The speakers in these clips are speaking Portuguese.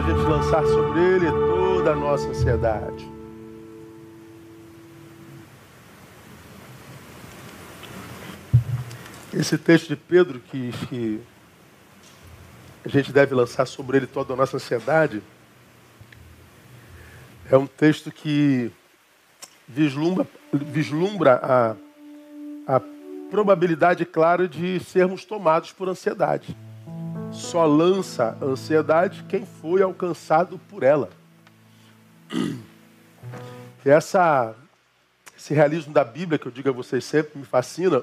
a gente lançar sobre ele toda a nossa ansiedade. Esse texto de Pedro, que, que a gente deve lançar sobre ele toda a nossa ansiedade, é um texto que vislumbra, vislumbra a, a probabilidade clara de sermos tomados por ansiedade. Só lança ansiedade quem foi alcançado por ela. Essa, esse realismo da Bíblia, que eu digo a vocês sempre, me fascina.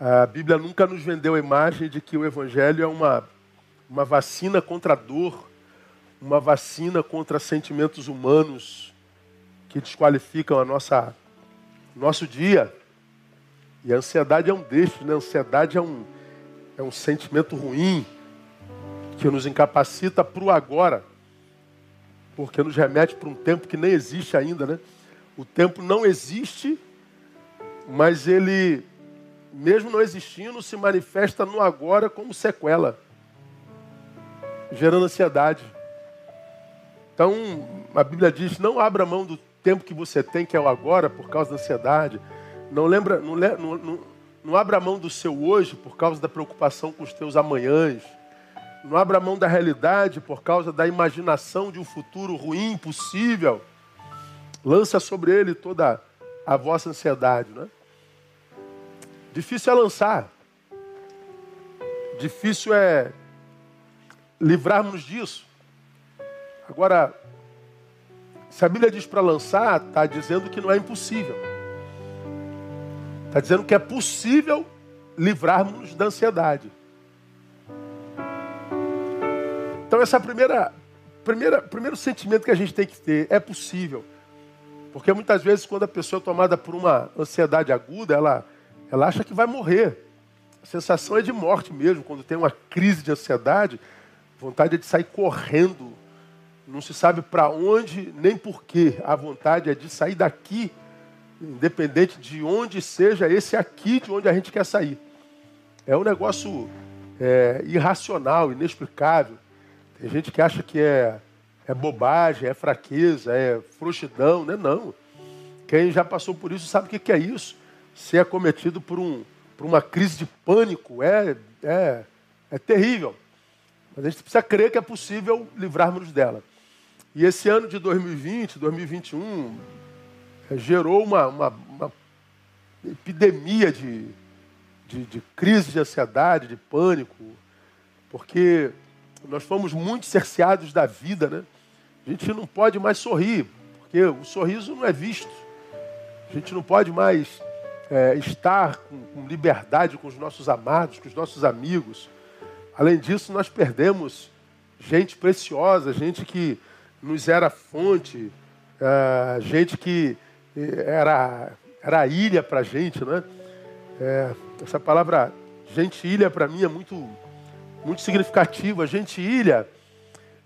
A Bíblia nunca nos vendeu a imagem de que o Evangelho é uma, uma vacina contra a dor, uma vacina contra sentimentos humanos que desqualificam a nossa nosso dia. E a ansiedade é um destes, né? A ansiedade é um, é um sentimento ruim que nos incapacita para o agora, porque nos remete para um tempo que nem existe ainda, né? O tempo não existe, mas ele, mesmo não existindo, se manifesta no agora como sequela, gerando ansiedade. Então, a Bíblia diz: não abra mão do tempo que você tem, que é o agora, por causa da ansiedade. Não lembra, não, não, não, abra mão do seu hoje por causa da preocupação com os teus amanhãs. Não abra mão da realidade por causa da imaginação de um futuro ruim, impossível. Lança sobre ele toda a vossa ansiedade, né? Difícil é lançar. Difícil é livrarmos disso. Agora, se a Bíblia diz para lançar, está dizendo que não é impossível. Está dizendo que é possível livrarmos da ansiedade. Então essa é a primeira, primeira, primeiro sentimento que a gente tem que ter, é possível. Porque muitas vezes quando a pessoa é tomada por uma ansiedade aguda, ela, ela acha que vai morrer. A sensação é de morte mesmo, quando tem uma crise de ansiedade, vontade é de sair correndo. Não se sabe para onde nem porquê. A vontade é de sair daqui independente de onde seja esse aqui de onde a gente quer sair. É um negócio é, irracional, inexplicável. Tem gente que acha que é, é bobagem, é fraqueza, é frouxidão. Não é não. Quem já passou por isso sabe o que é isso. Ser acometido por, um, por uma crise de pânico é, é, é terrível. Mas a gente precisa crer que é possível livrarmos dela. E esse ano de 2020, 2021, gerou uma, uma, uma epidemia de, de, de, crise de ansiedade, de pânico, porque nós fomos muito cerceados da vida, né? A gente não pode mais sorrir, porque o sorriso não é visto. A gente não pode mais é, estar com, com liberdade com os nossos amados, com os nossos amigos. Além disso, nós perdemos gente preciosa, gente que nos era fonte, é, gente que era, era ilha para a gente, né? É, essa palavra gentilha para mim é muito, muito significativa. Gentilha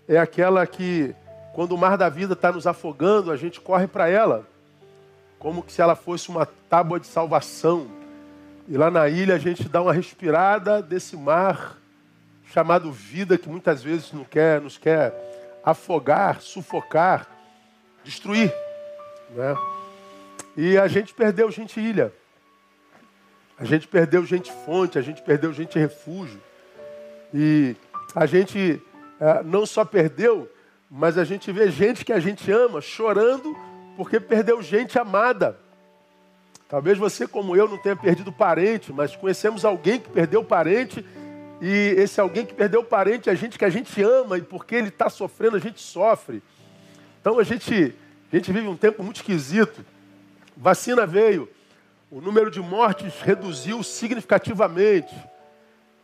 é aquela que, quando o mar da vida está nos afogando, a gente corre para ela, como se ela fosse uma tábua de salvação. E lá na ilha a gente dá uma respirada desse mar chamado vida, que muitas vezes não quer, nos quer afogar, sufocar, destruir. Né? E a gente perdeu gente ilha. A gente perdeu gente fonte, a gente perdeu gente refúgio. E a gente é, não só perdeu, mas a gente vê gente que a gente ama chorando porque perdeu gente amada. Talvez você, como eu, não tenha perdido parente, mas conhecemos alguém que perdeu parente, e esse alguém que perdeu parente é gente que a gente ama, e porque ele está sofrendo, a gente sofre. Então a gente, a gente vive um tempo muito esquisito. Vacina veio, o número de mortes reduziu significativamente.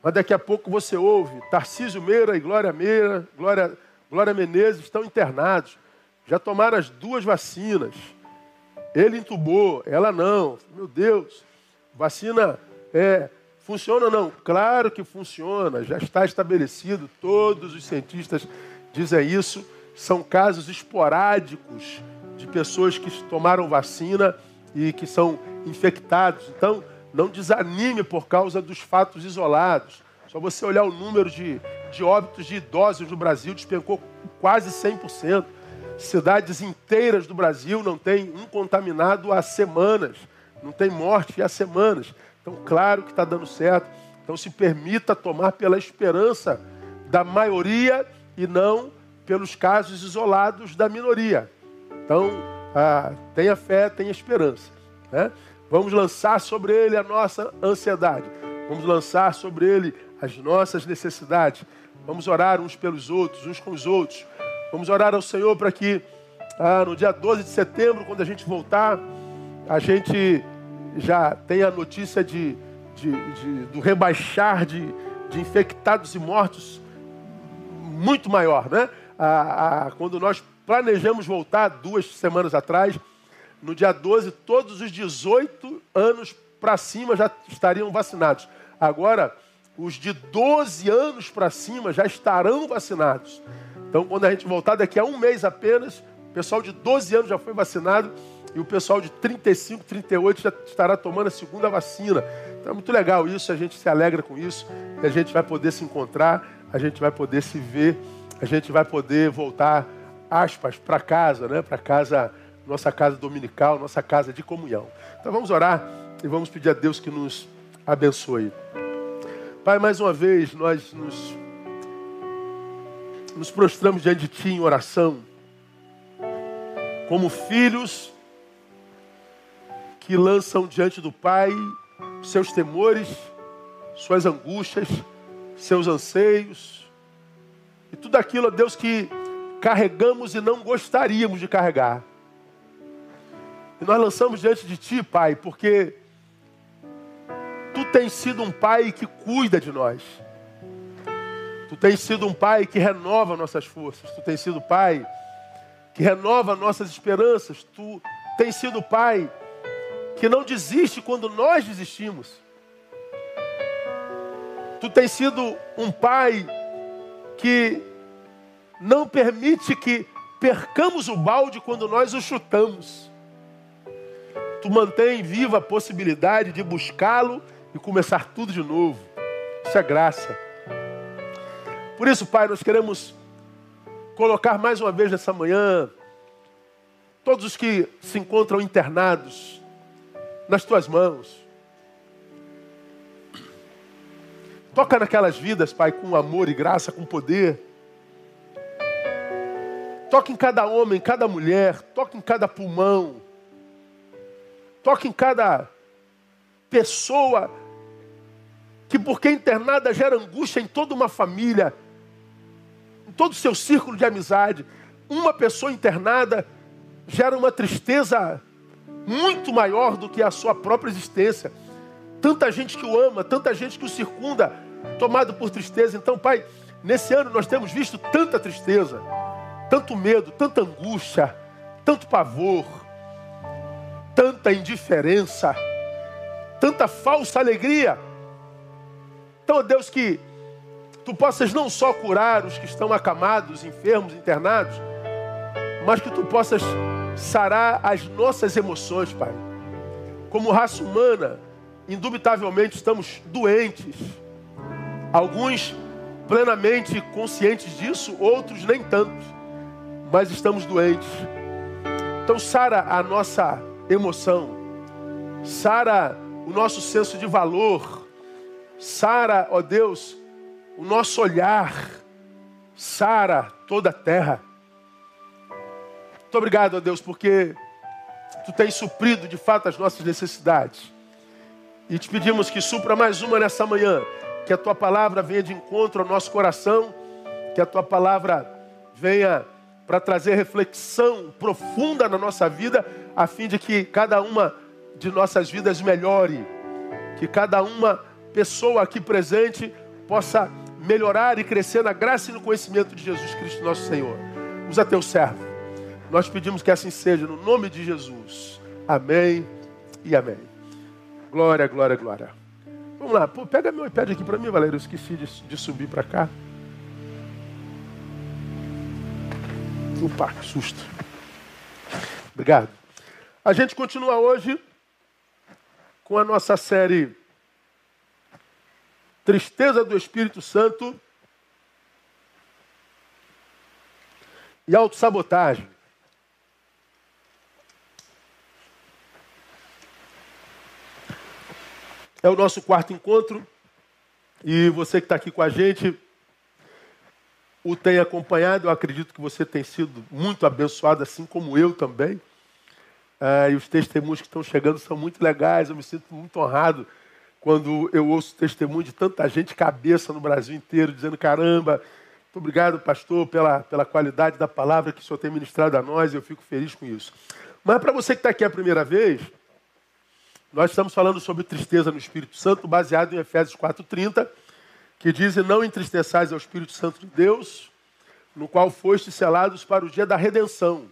Mas daqui a pouco você ouve, Tarcísio Meira e Glória Meira, Glória, Glória Menezes estão internados. Já tomaram as duas vacinas. Ele entubou, ela não. Meu Deus, vacina é, funciona ou não? Claro que funciona, já está estabelecido, todos os cientistas dizem isso. São casos esporádicos de pessoas que tomaram vacina e que são infectados. Então, não desanime por causa dos fatos isolados. Só você olhar o número de, de óbitos de idosos no Brasil despencou quase 100%. Cidades inteiras do Brasil não tem um contaminado há semanas, não tem morte há semanas. Então, claro que está dando certo. Então, se permita tomar pela esperança da maioria e não pelos casos isolados da minoria. Então, ah, tenha fé, tenha esperança. Né? Vamos lançar sobre ele a nossa ansiedade. Vamos lançar sobre ele as nossas necessidades. Vamos orar uns pelos outros, uns com os outros. Vamos orar ao Senhor para que ah, no dia 12 de setembro, quando a gente voltar, a gente já tenha a notícia de, de, de do rebaixar de, de infectados e mortos muito maior, né? Ah, ah, quando nós planejamos voltar duas semanas atrás, no dia 12, todos os 18 anos para cima já estariam vacinados. Agora, os de 12 anos para cima já estarão vacinados. Então, quando a gente voltar daqui a um mês apenas, o pessoal de 12 anos já foi vacinado e o pessoal de 35, 38 já estará tomando a segunda vacina. Então é muito legal isso, a gente se alegra com isso, a gente vai poder se encontrar, a gente vai poder se ver, a gente vai poder voltar, aspas, para casa, né? Para casa, nossa casa dominical, nossa casa de comunhão. Então vamos orar e vamos pedir a Deus que nos abençoe. Pai, mais uma vez nós nos, nos prostramos diante de Ti em oração, como filhos que lançam diante do Pai seus temores, suas angústias, seus anseios e tudo aquilo, Deus, que carregamos e não gostaríamos de carregar. E nós lançamos diante de Ti, Pai, porque Tu tens sido um Pai que cuida de nós. Tu tens sido um Pai que renova nossas forças. Tu tens sido Pai que renova nossas esperanças. Tu tens sido Pai que não desiste quando nós desistimos. Tu tens sido um pai que não permite que percamos o balde quando nós o chutamos. Tu mantém viva a possibilidade de buscá-lo e começar tudo de novo. Isso é graça. Por isso, Pai, nós queremos colocar mais uma vez nessa manhã todos os que se encontram internados, nas tuas mãos. Toca naquelas vidas, Pai, com amor e graça, com poder. Toca em cada homem, em cada mulher, toca em cada pulmão. Toca em cada pessoa que, porque internada, gera angústia em toda uma família, em todo o seu círculo de amizade. Uma pessoa internada gera uma tristeza muito maior do que a sua própria existência. Tanta gente que o ama, tanta gente que o circunda, tomado por tristeza. Então, Pai, nesse ano nós temos visto tanta tristeza, tanto medo, tanta angústia, tanto pavor, tanta indiferença, tanta falsa alegria. Então, Deus, que tu possas não só curar os que estão acamados, enfermos, internados, mas que tu possas sarar as nossas emoções, Pai. Como raça humana, indubitavelmente estamos doentes. Alguns plenamente conscientes disso, outros nem tanto. Mas estamos doentes. Então, sara a nossa emoção, sara o nosso senso de valor, sara, ó Deus, o nosso olhar, sara toda a terra. Muito obrigado, ó Deus, porque Tu tens suprido de fato as nossas necessidades. E te pedimos que supra mais uma nessa manhã. Que a Tua palavra venha de encontro ao nosso coração. Que a Tua palavra venha para trazer reflexão profunda na nossa vida, a fim de que cada uma de nossas vidas melhore. Que cada uma pessoa aqui presente possa melhorar e crescer na graça e no conhecimento de Jesus Cristo, nosso Senhor. Usa teu servo nós pedimos que assim seja, no nome de Jesus. Amém e amém. Glória, glória, glória. Vamos lá, Pô, pega meu iPad aqui para mim, Valério. Eu esqueci de, de subir para cá. no parque. Susto. Obrigado. A gente continua hoje com a nossa série Tristeza do Espírito Santo e Autossabotagem. É o nosso quarto encontro. E você que está aqui com a gente, o tem acompanhado. Eu acredito que você tem sido muito abençoado, assim como eu também. Ah, e os testemunhos que estão chegando são muito legais. Eu me sinto muito honrado quando eu ouço testemunho de tanta gente cabeça no Brasil inteiro, dizendo: caramba, muito obrigado, pastor, pela, pela qualidade da palavra que o senhor tem ministrado a nós. Eu fico feliz com isso. Mas para você que está aqui a primeira vez, nós estamos falando sobre tristeza no Espírito Santo, baseado em Efésios 4,30, que diz: Não entristeçais ao Espírito Santo de Deus, no qual foste selados para o dia da redenção.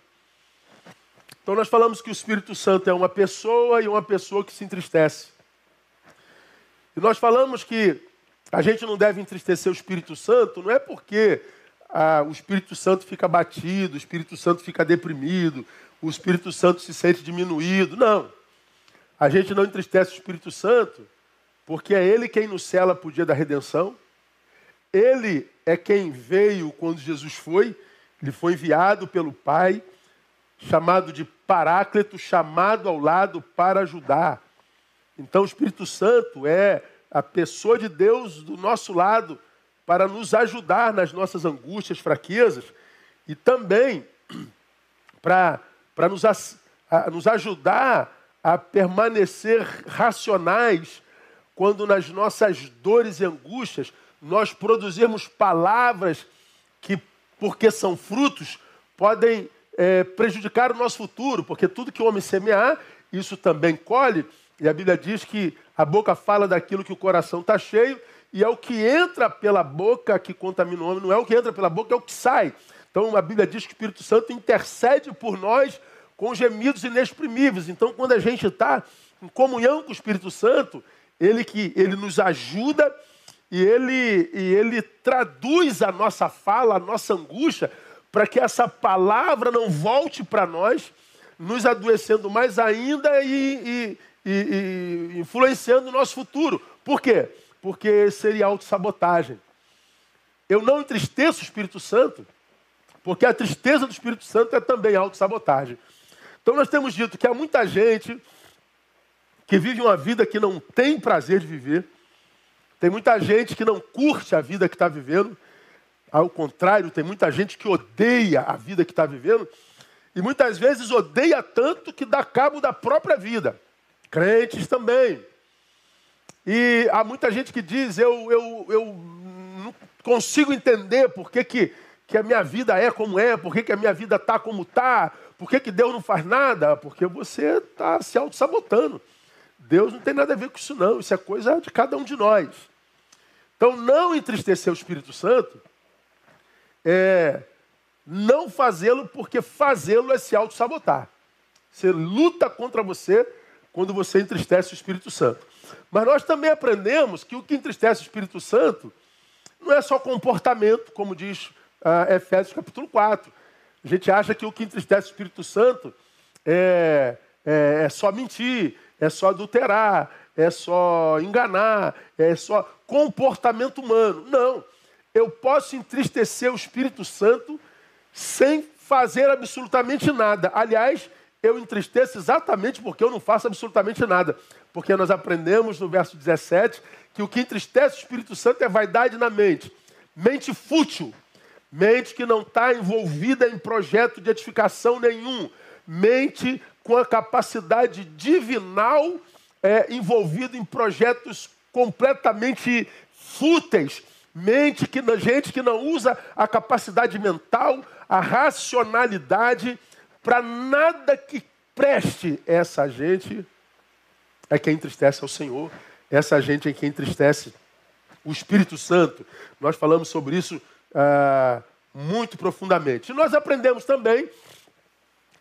Então, nós falamos que o Espírito Santo é uma pessoa e uma pessoa que se entristece. E nós falamos que a gente não deve entristecer o Espírito Santo, não é porque ah, o Espírito Santo fica batido, o Espírito Santo fica deprimido, o Espírito Santo se sente diminuído. Não. A gente não entristece o Espírito Santo porque é Ele quem nos cela para o dia da redenção. Ele é quem veio quando Jesus foi. Ele foi enviado pelo Pai, chamado de Paráclito, chamado ao lado para ajudar. Então, o Espírito Santo é a pessoa de Deus do nosso lado para nos ajudar nas nossas angústias, fraquezas e também para, nos, nos ajudar a permanecer racionais quando nas nossas dores e angústias nós produzirmos palavras que, porque são frutos, podem é, prejudicar o nosso futuro, porque tudo que o homem semear, isso também colhe, e a Bíblia diz que a boca fala daquilo que o coração está cheio, e é o que entra pela boca que contamina o homem, não é o que entra pela boca, é o que sai. Então a Bíblia diz que o Espírito Santo intercede por nós com gemidos inexprimíveis. Então, quando a gente está em comunhão com o Espírito Santo, ele que ele nos ajuda e ele, e ele traduz a nossa fala, a nossa angústia, para que essa palavra não volte para nós, nos adoecendo mais ainda e, e, e, e influenciando o nosso futuro. Por quê? Porque seria autossabotagem. Eu não entristeço o Espírito Santo, porque a tristeza do Espírito Santo é também autossabotagem. Então nós temos dito que há muita gente que vive uma vida que não tem prazer de viver. Tem muita gente que não curte a vida que está vivendo. Ao contrário, tem muita gente que odeia a vida que está vivendo. E muitas vezes odeia tanto que dá cabo da própria vida. Crentes também. E há muita gente que diz: eu, eu, eu não consigo entender por que, que, que a minha vida é como é, por que, que a minha vida está como está, por que, que Deus não faz nada? Porque você está se auto-sabotando. Deus não tem nada a ver com isso, não. Isso é coisa de cada um de nós. Então, não entristecer o Espírito Santo é não fazê-lo, porque fazê-lo é se auto-sabotar. Você luta contra você quando você entristece o Espírito Santo. Mas nós também aprendemos que o que entristece o Espírito Santo não é só comportamento, como diz uh, Efésios capítulo 4. A gente acha que o que entristece o Espírito Santo é, é, é só mentir, é só adulterar, é só enganar, é só comportamento humano. Não. Eu posso entristecer o Espírito Santo sem fazer absolutamente nada. Aliás, eu entristeço exatamente porque eu não faço absolutamente nada. Porque nós aprendemos no verso 17 que o que entristece o Espírito Santo é vaidade na mente. Mente fútil. Mente que não está envolvida em projeto de edificação nenhum. Mente com a capacidade divinal é, envolvida em projetos completamente fúteis. Mente que gente que não usa a capacidade mental, a racionalidade para nada que preste. Essa gente é quem entristece ao Senhor. Essa gente é quem entristece o Espírito Santo. Nós falamos sobre isso ah, muito profundamente. E nós aprendemos também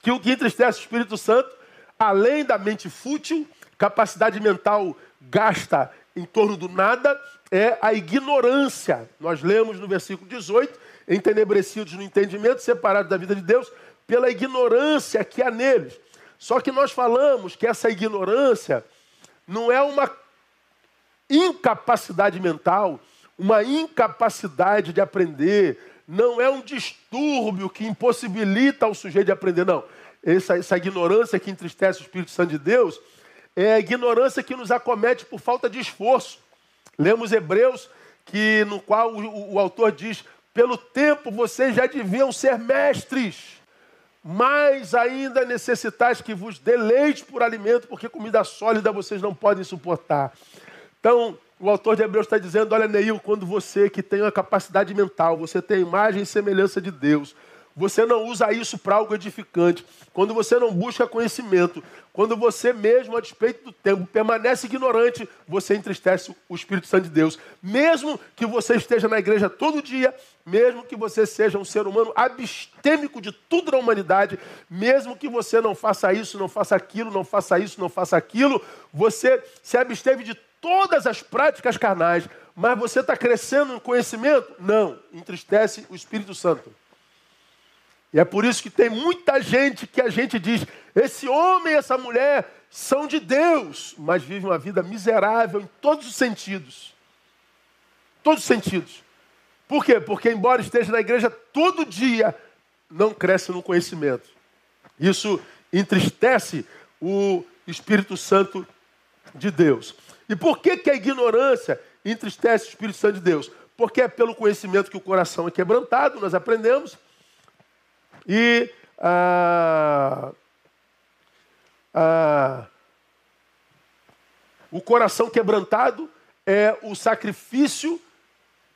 que o que entristece o Espírito Santo, além da mente fútil, capacidade mental gasta em torno do nada, é a ignorância. Nós lemos no versículo 18: entenebrecidos no entendimento, separados da vida de Deus, pela ignorância que há neles. Só que nós falamos que essa ignorância não é uma incapacidade mental, uma incapacidade de aprender, não é um distúrbio que impossibilita o sujeito de aprender, não. Essa, essa ignorância que entristece o Espírito Santo de Deus é a ignorância que nos acomete por falta de esforço. Lemos Hebreus, que, no qual o, o autor diz: pelo tempo vocês já deviam ser mestres mais ainda necessitais que vos deleite por alimento, porque comida sólida vocês não podem suportar. Então, o autor de Hebreus está dizendo: olha, Neil, quando você que tem uma capacidade mental, você tem a imagem e semelhança de Deus, você não usa isso para algo edificante, quando você não busca conhecimento, quando você mesmo, a despeito do tempo, permanece ignorante, você entristece o Espírito Santo de Deus. Mesmo que você esteja na igreja todo dia, mesmo que você seja um ser humano abstêmico de tudo na humanidade, mesmo que você não faça isso, não faça aquilo, não faça isso, não faça aquilo, você se absteve de todas as práticas carnais, mas você está crescendo no conhecimento? Não, entristece o Espírito Santo. E é por isso que tem muita gente que a gente diz: esse homem essa mulher são de Deus, mas vivem uma vida miserável em todos os sentidos. Todos os sentidos. Por quê? Porque, embora esteja na igreja todo dia, não cresce no conhecimento. Isso entristece o Espírito Santo de Deus. E por que, que a ignorância entristece o Espírito Santo de Deus? Porque é pelo conhecimento que o coração é quebrantado, nós aprendemos e ah, ah, o coração quebrantado é o sacrifício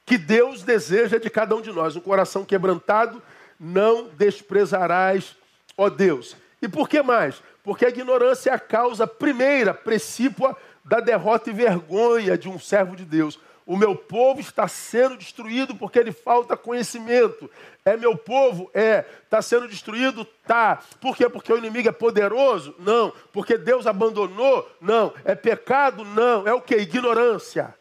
que Deus deseja de cada um de nós. Um coração quebrantado não desprezarás, ó Deus. E por que mais? Porque a ignorância é a causa primeira, precípua da derrota e vergonha de um servo de Deus. O meu povo está sendo destruído porque lhe falta conhecimento. É meu povo? É. Está sendo destruído? Tá. Por quê? Porque o inimigo é poderoso? Não. Porque Deus abandonou? Não. É pecado? Não. É o que? Ignorância.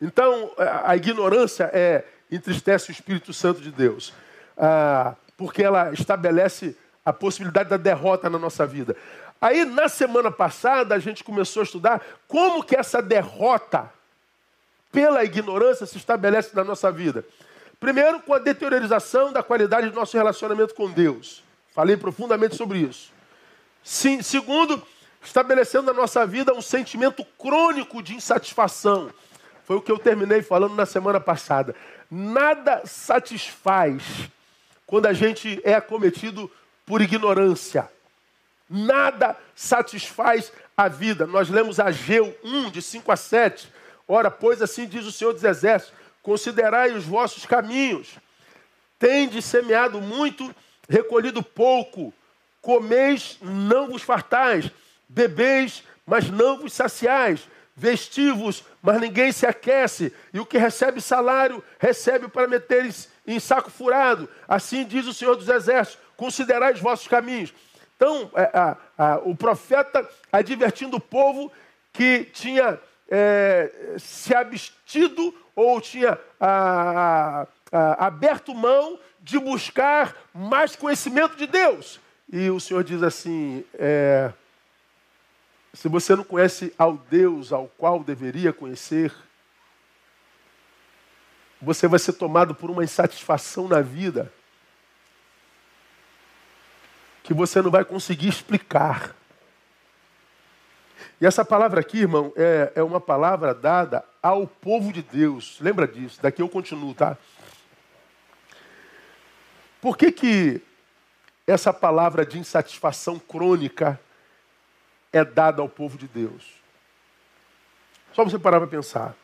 Então, a ignorância é entristece o Espírito Santo de Deus. Ah, porque ela estabelece a possibilidade da derrota na nossa vida. Aí, na semana passada, a gente começou a estudar como que essa derrota pela ignorância se estabelece na nossa vida? Primeiro, com a deteriorização da qualidade do nosso relacionamento com Deus. Falei profundamente sobre isso. Sim, segundo, estabelecendo na nossa vida um sentimento crônico de insatisfação. Foi o que eu terminei falando na semana passada. Nada satisfaz quando a gente é acometido por ignorância. Nada satisfaz a vida. Nós lemos Ageu 1, de 5 a 7. Ora, pois assim diz o Senhor dos Exércitos: considerai os vossos caminhos. Tendes semeado muito, recolhido pouco. Comeis, não vos fartais. Bebeis, mas não vos saciais. Vestivos, mas ninguém se aquece. E o que recebe salário, recebe para meter em saco furado. Assim diz o Senhor dos Exércitos: considerai os vossos caminhos. Então, é, o profeta advertindo o povo que tinha é, se abstido ou tinha a, aberto mão de buscar mais conhecimento de Deus. E o Senhor diz assim: é, se você não conhece ao Deus ao qual deveria conhecer, você vai ser tomado por uma insatisfação na vida que você não vai conseguir explicar. E essa palavra aqui, irmão, é, é uma palavra dada ao povo de Deus. Lembra disso? Daqui eu continuo, tá? Por que, que essa palavra de insatisfação crônica é dada ao povo de Deus? Só você parar para pensar.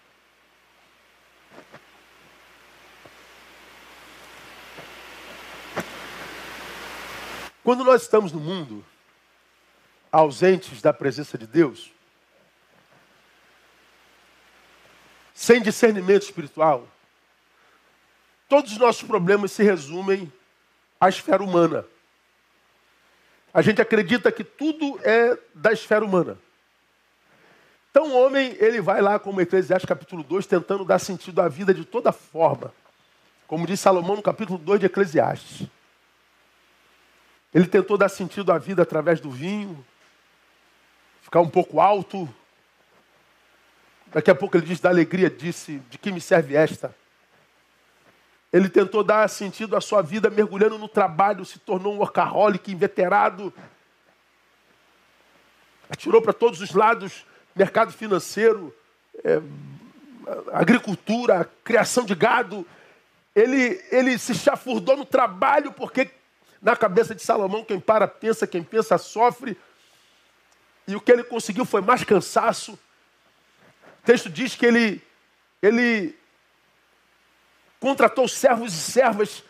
Quando nós estamos no mundo, ausentes da presença de Deus, sem discernimento espiritual, todos os nossos problemas se resumem à esfera humana. A gente acredita que tudo é da esfera humana. Então o homem, ele vai lá, como Eclesiastes capítulo 2, tentando dar sentido à vida de toda forma. Como diz Salomão no capítulo 2 de Eclesiastes. Ele tentou dar sentido à vida através do vinho, ficar um pouco alto. Daqui a pouco ele diz: da alegria disse, de que me serve esta? Ele tentou dar sentido à sua vida mergulhando no trabalho, se tornou um workaholic inveterado. Atirou para todos os lados, mercado financeiro, é, agricultura, criação de gado. Ele, ele se chafurdou no trabalho, porque na cabeça de Salomão, quem para pensa, quem pensa sofre. E o que ele conseguiu foi mais cansaço. O texto diz que ele, ele contratou servos e servas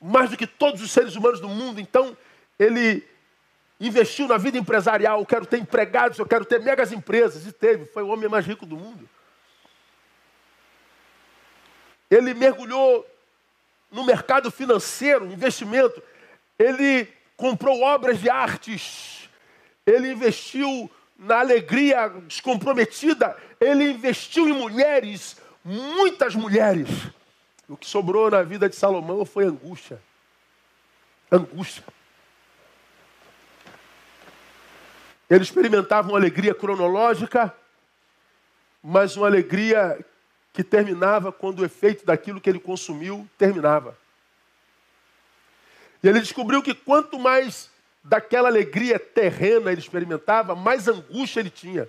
mais do que todos os seres humanos do mundo. Então, ele investiu na vida empresarial. Eu quero ter empregados, eu quero ter megas empresas. E teve, foi o homem mais rico do mundo. Ele mergulhou no mercado financeiro, investimento. Ele comprou obras de artes. Ele investiu na alegria descomprometida. Ele investiu em mulheres, muitas mulheres. O que sobrou na vida de Salomão foi angústia. Angústia. Ele experimentava uma alegria cronológica, mas uma alegria que terminava quando o efeito daquilo que ele consumiu terminava. E ele descobriu que quanto mais daquela alegria terrena ele experimentava, mais angústia ele tinha.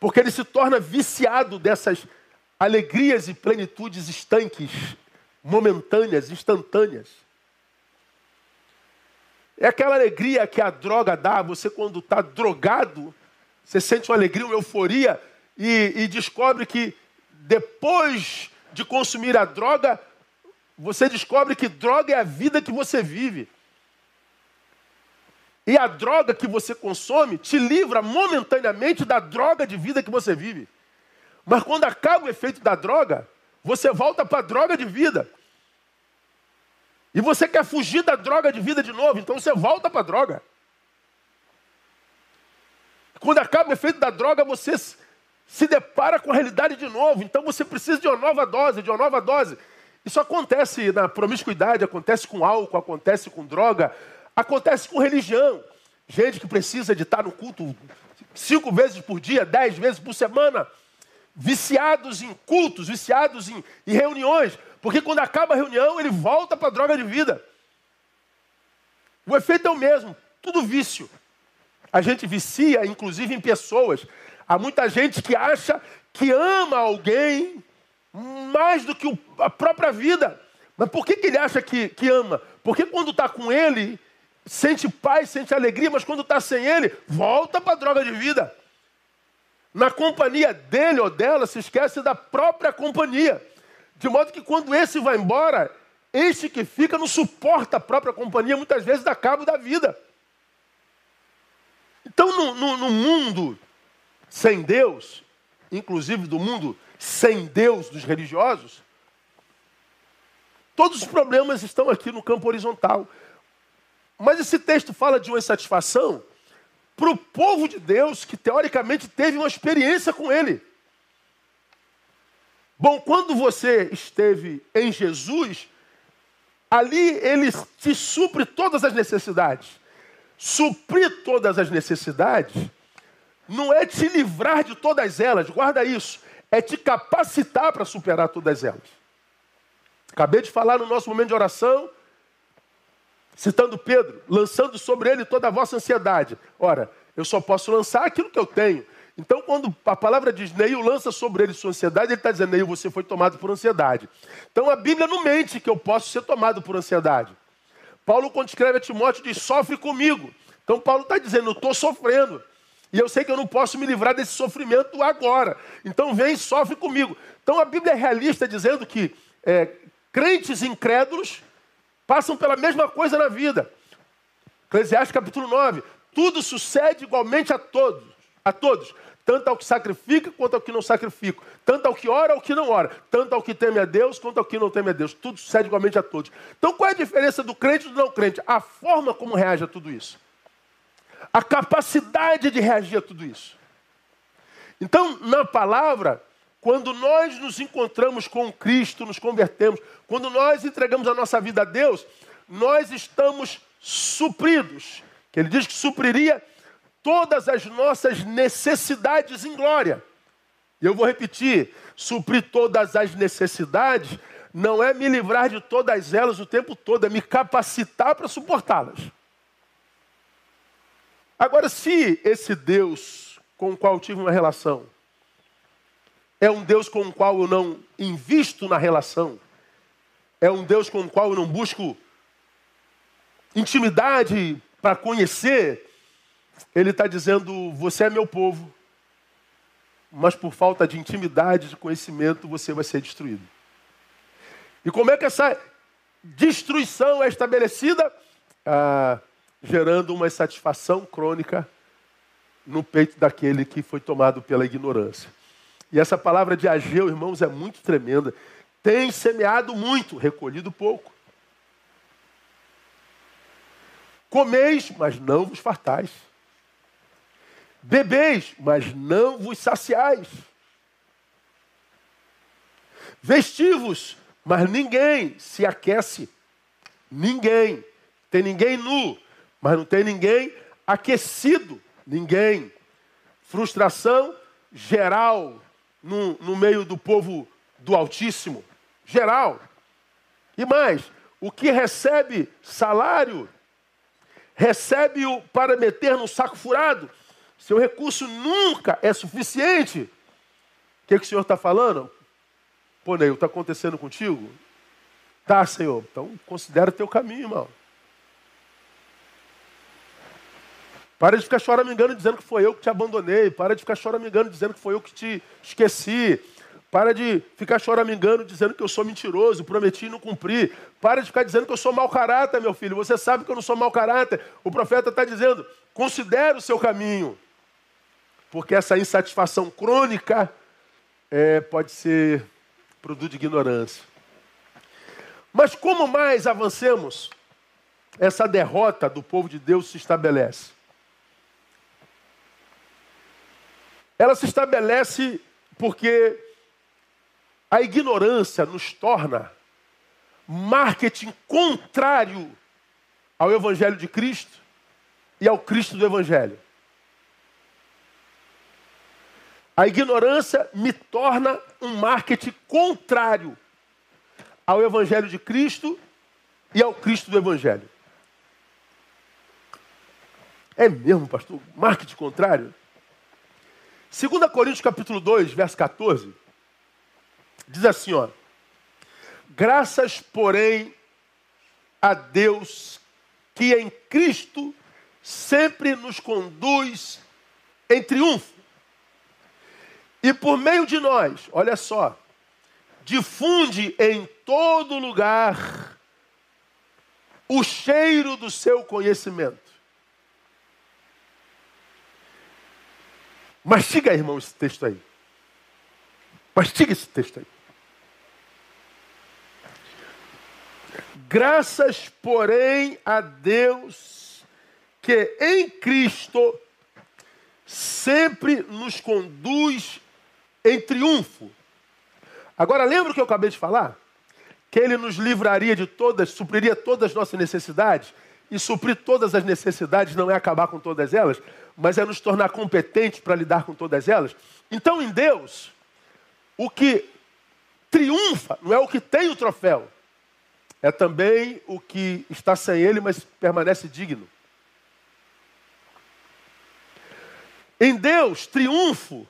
Porque ele se torna viciado dessas alegrias e plenitudes estanques, momentâneas, instantâneas. É aquela alegria que a droga dá, você quando está drogado, você sente uma alegria, uma euforia, e, e descobre que depois de consumir a droga, você descobre que droga é a vida que você vive. E a droga que você consome te livra momentaneamente da droga de vida que você vive. Mas quando acaba o efeito da droga, você volta para a droga de vida. E você quer fugir da droga de vida de novo, então você volta para a droga. Quando acaba o efeito da droga, você se depara com a realidade de novo. Então você precisa de uma nova dose, de uma nova dose. Isso acontece na promiscuidade, acontece com álcool, acontece com droga, acontece com religião. Gente que precisa de estar no culto cinco vezes por dia, dez vezes por semana viciados em cultos, viciados em, em reuniões, porque quando acaba a reunião ele volta para a droga de vida. O efeito é o mesmo, tudo vício. A gente vicia, inclusive, em pessoas. Há muita gente que acha que ama alguém mais do que a própria vida. Mas por que, que ele acha que, que ama? Porque quando está com ele, sente paz, sente alegria, mas quando está sem ele, volta para a droga de vida na companhia dele ou dela, se esquece da própria companhia. De modo que quando esse vai embora, este que fica não suporta a própria companhia, muitas vezes dá cabo da vida. Então, no, no, no mundo sem Deus, inclusive do mundo sem Deus dos religiosos, todos os problemas estão aqui no campo horizontal. Mas esse texto fala de uma insatisfação para o povo de Deus que teoricamente teve uma experiência com Ele. Bom, quando você esteve em Jesus, ali Ele te supre todas as necessidades. Suprir todas as necessidades não é te livrar de todas elas, guarda isso, é te capacitar para superar todas elas. Acabei de falar no nosso momento de oração Citando Pedro, lançando sobre ele toda a vossa ansiedade. Ora, eu só posso lançar aquilo que eu tenho. Então, quando a palavra diz Neil lança sobre ele sua ansiedade, ele está dizendo, Neil, você foi tomado por ansiedade. Então a Bíblia não mente que eu posso ser tomado por ansiedade. Paulo, quando escreve a Timóteo, diz, sofre comigo. Então Paulo está dizendo, eu estou sofrendo. E eu sei que eu não posso me livrar desse sofrimento agora. Então vem sofre comigo. Então a Bíblia é realista dizendo que é, crentes incrédulos passam pela mesma coisa na vida. Eclesiastes capítulo 9. Tudo sucede igualmente a todos, a todos, tanto ao que sacrifica quanto ao que não sacrifica, tanto ao que ora ao que não ora, tanto ao que teme a Deus quanto ao que não teme a Deus. Tudo sucede igualmente a todos. Então qual é a diferença do crente e do não crente? A forma como reage a tudo isso. A capacidade de reagir a tudo isso. Então, na palavra, quando nós nos encontramos com Cristo, nos convertemos, quando nós entregamos a nossa vida a Deus, nós estamos supridos. Que ele diz que supriria todas as nossas necessidades em glória. E eu vou repetir: suprir todas as necessidades não é me livrar de todas elas o tempo todo, é me capacitar para suportá-las. Agora, se esse Deus com o qual eu tive uma relação é um Deus com o qual eu não invisto na relação, é um Deus com o qual eu não busco intimidade para conhecer, ele está dizendo: você é meu povo, mas por falta de intimidade, de conhecimento, você vai ser destruído. E como é que essa destruição é estabelecida? Ah, gerando uma insatisfação crônica no peito daquele que foi tomado pela ignorância. E essa palavra de Ageu, irmãos, é muito tremenda. Tem semeado muito, recolhido pouco. Comeis, mas não vos fartais. Bebeis, mas não vos saciais. Vestivos, mas ninguém se aquece. Ninguém. Tem ninguém nu, mas não tem ninguém aquecido. Ninguém. Frustração geral no, no meio do povo do Altíssimo. Geral. E mais, o que recebe salário, recebe-o para meter no saco furado. Seu recurso nunca é suficiente. O que, que o Senhor está falando? Pô, Neil, está acontecendo contigo? Tá, Senhor. Então considera o teu caminho, irmão. Para de ficar choramingando dizendo que foi eu que te abandonei. Para de ficar choramingando dizendo que foi eu que te esqueci. Para de ficar choramingando dizendo que eu sou mentiroso, prometi e não cumpri. Para de ficar dizendo que eu sou mau caráter, meu filho. Você sabe que eu não sou mau caráter. O profeta está dizendo: considere o seu caminho. Porque essa insatisfação crônica é, pode ser produto de ignorância. Mas como mais avancemos, essa derrota do povo de Deus se estabelece. Ela se estabelece porque a ignorância nos torna marketing contrário ao Evangelho de Cristo e ao Cristo do Evangelho. A ignorância me torna um marketing contrário ao Evangelho de Cristo e ao Cristo do Evangelho. É mesmo, pastor? Marketing contrário? 2 Coríntios capítulo 2, verso 14, diz assim, ó. Graças, porém, a Deus que em Cristo sempre nos conduz em triunfo. E por meio de nós, olha só, difunde em todo lugar o cheiro do seu conhecimento. Mastiga, irmão, esse texto aí. Mastiga esse texto aí. Graças, porém, a Deus que em Cristo sempre nos conduz em triunfo. Agora, lembra o que eu acabei de falar? Que Ele nos livraria de todas, supriria todas as nossas necessidades. E suprir todas as necessidades não é acabar com todas elas, mas é nos tornar competentes para lidar com todas elas. Então, em Deus, o que triunfa não é o que tem o troféu, é também o que está sem ele, mas permanece digno. Em Deus, triunfo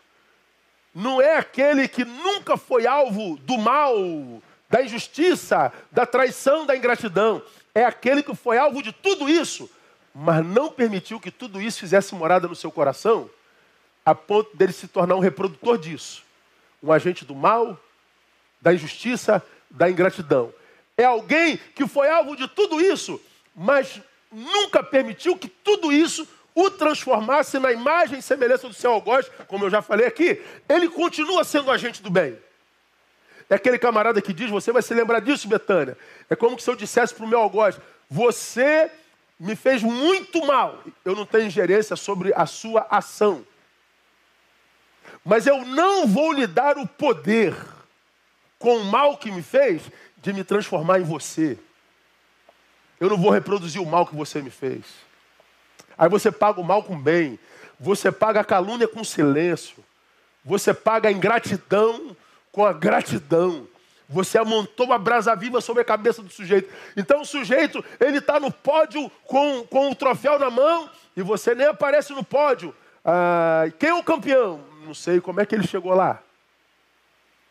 não é aquele que nunca foi alvo do mal, da injustiça, da traição, da ingratidão. É aquele que foi alvo de tudo isso, mas não permitiu que tudo isso fizesse morada no seu coração, a ponto dele se tornar um reprodutor disso. Um agente do mal, da injustiça, da ingratidão. É alguém que foi alvo de tudo isso, mas nunca permitiu que tudo isso o transformasse na imagem e semelhança do seu algoz, como eu já falei aqui. Ele continua sendo agente do bem. É aquele camarada que diz, você vai se lembrar disso, Betânia. É como se eu dissesse para o meu algoz, você me fez muito mal. Eu não tenho ingerência sobre a sua ação. Mas eu não vou lhe dar o poder, com o mal que me fez, de me transformar em você. Eu não vou reproduzir o mal que você me fez. Aí você paga o mal com bem. Você paga a calúnia com silêncio. você paga a ingratidão com a gratidão. Você amontou uma brasa viva sobre a cabeça do sujeito. Então o sujeito, ele está no pódio com, com o troféu na mão e você nem aparece no pódio. Ah, quem é o campeão? Não sei como é que ele chegou lá.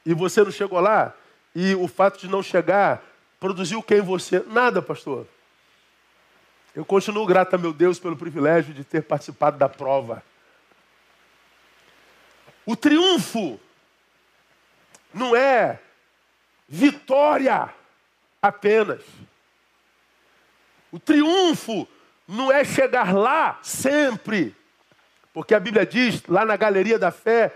E você não chegou lá? E o fato de não chegar produziu o que em você? Nada, pastor. Eu continuo grato a meu Deus pelo privilégio de ter participado da prova. O triunfo não é vitória apenas. O triunfo não é chegar lá sempre. Porque a Bíblia diz, lá na galeria da fé,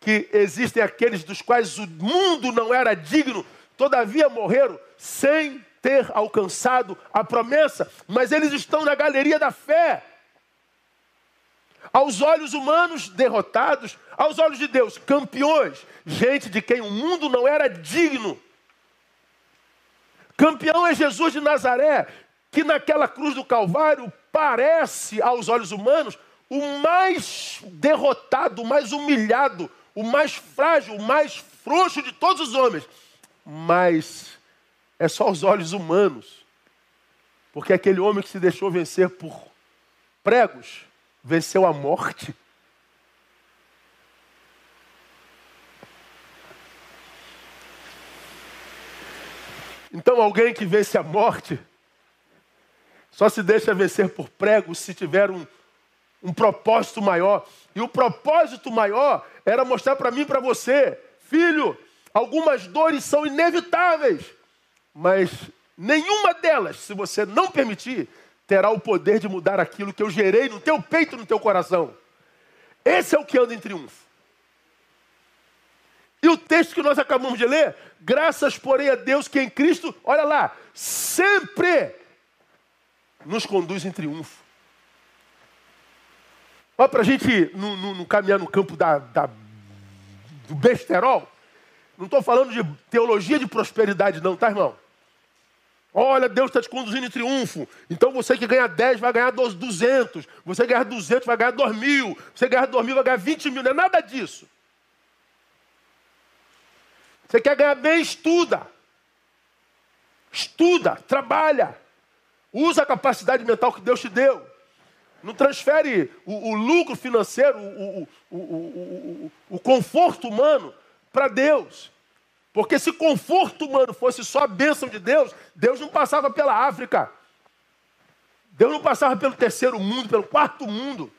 que existem aqueles dos quais o mundo não era digno, todavia morreram sem ter alcançado a promessa, mas eles estão na galeria da fé. Aos olhos humanos, derrotados, aos olhos de Deus, campeões, gente de quem o mundo não era digno. Campeão é Jesus de Nazaré, que naquela cruz do Calvário parece, aos olhos humanos, o mais derrotado, o mais humilhado, o mais frágil, o mais frouxo de todos os homens. Mas é só aos olhos humanos. Porque aquele homem que se deixou vencer por pregos, venceu a morte. Então, alguém que vence a morte só se deixa vencer por pregos se tiver um, um propósito maior. E o propósito maior era mostrar para mim e para você, filho, algumas dores são inevitáveis, mas nenhuma delas, se você não permitir, terá o poder de mudar aquilo que eu gerei no teu peito, no teu coração. Esse é o que anda em triunfo. E o texto que nós acabamos de ler, graças, porém, a Deus que em Cristo, olha lá, sempre nos conduz em triunfo. Olha para a gente não, não, não, caminhar no campo da, da do besterol. Não estou falando de teologia de prosperidade, não, tá, irmão? Olha, Deus está te conduzindo em triunfo. Então você que ganha 10 vai ganhar 200. Você ganhar 200 vai ganhar 2 mil. Você ganhar 2 mil vai ganhar 20 mil. Não é nada disso. Você quer ganhar bem? Estuda. Estuda, trabalha. Usa a capacidade mental que Deus te deu. Não transfere o, o lucro financeiro, o, o, o conforto humano para Deus. Porque se conforto humano fosse só a bênção de Deus, Deus não passava pela África. Deus não passava pelo terceiro mundo, pelo quarto mundo.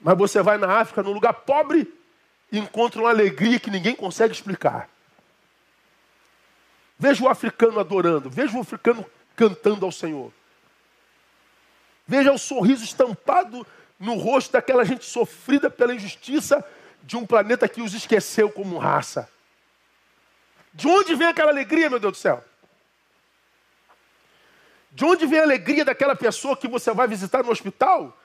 Mas você vai na África, num lugar pobre, e encontra uma alegria que ninguém consegue explicar. Veja o africano adorando, veja o africano cantando ao Senhor. Veja o sorriso estampado no rosto daquela gente sofrida pela injustiça de um planeta que os esqueceu como raça. De onde vem aquela alegria, meu Deus do céu? De onde vem a alegria daquela pessoa que você vai visitar no hospital?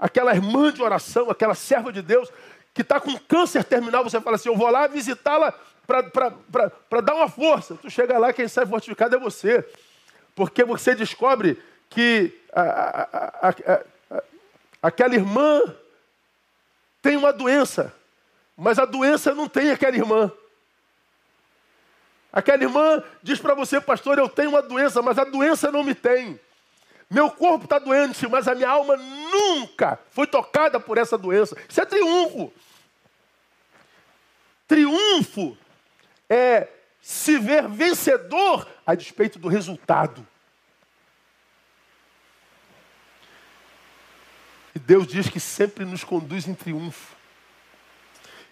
Aquela irmã de oração, aquela serva de Deus que está com câncer terminal, você fala assim: Eu vou lá visitá-la para dar uma força. Tu chega lá, quem sai fortificado é você. Porque você descobre que a, a, a, aquela irmã tem uma doença mas a doença não tem aquela irmã. Aquela irmã diz para você, pastor, eu tenho uma doença, mas a doença não me tem. Meu corpo está doente, mas a minha alma nunca foi tocada por essa doença. Isso é triunfo. Triunfo é se ver vencedor a despeito do resultado. E Deus diz que sempre nos conduz em triunfo.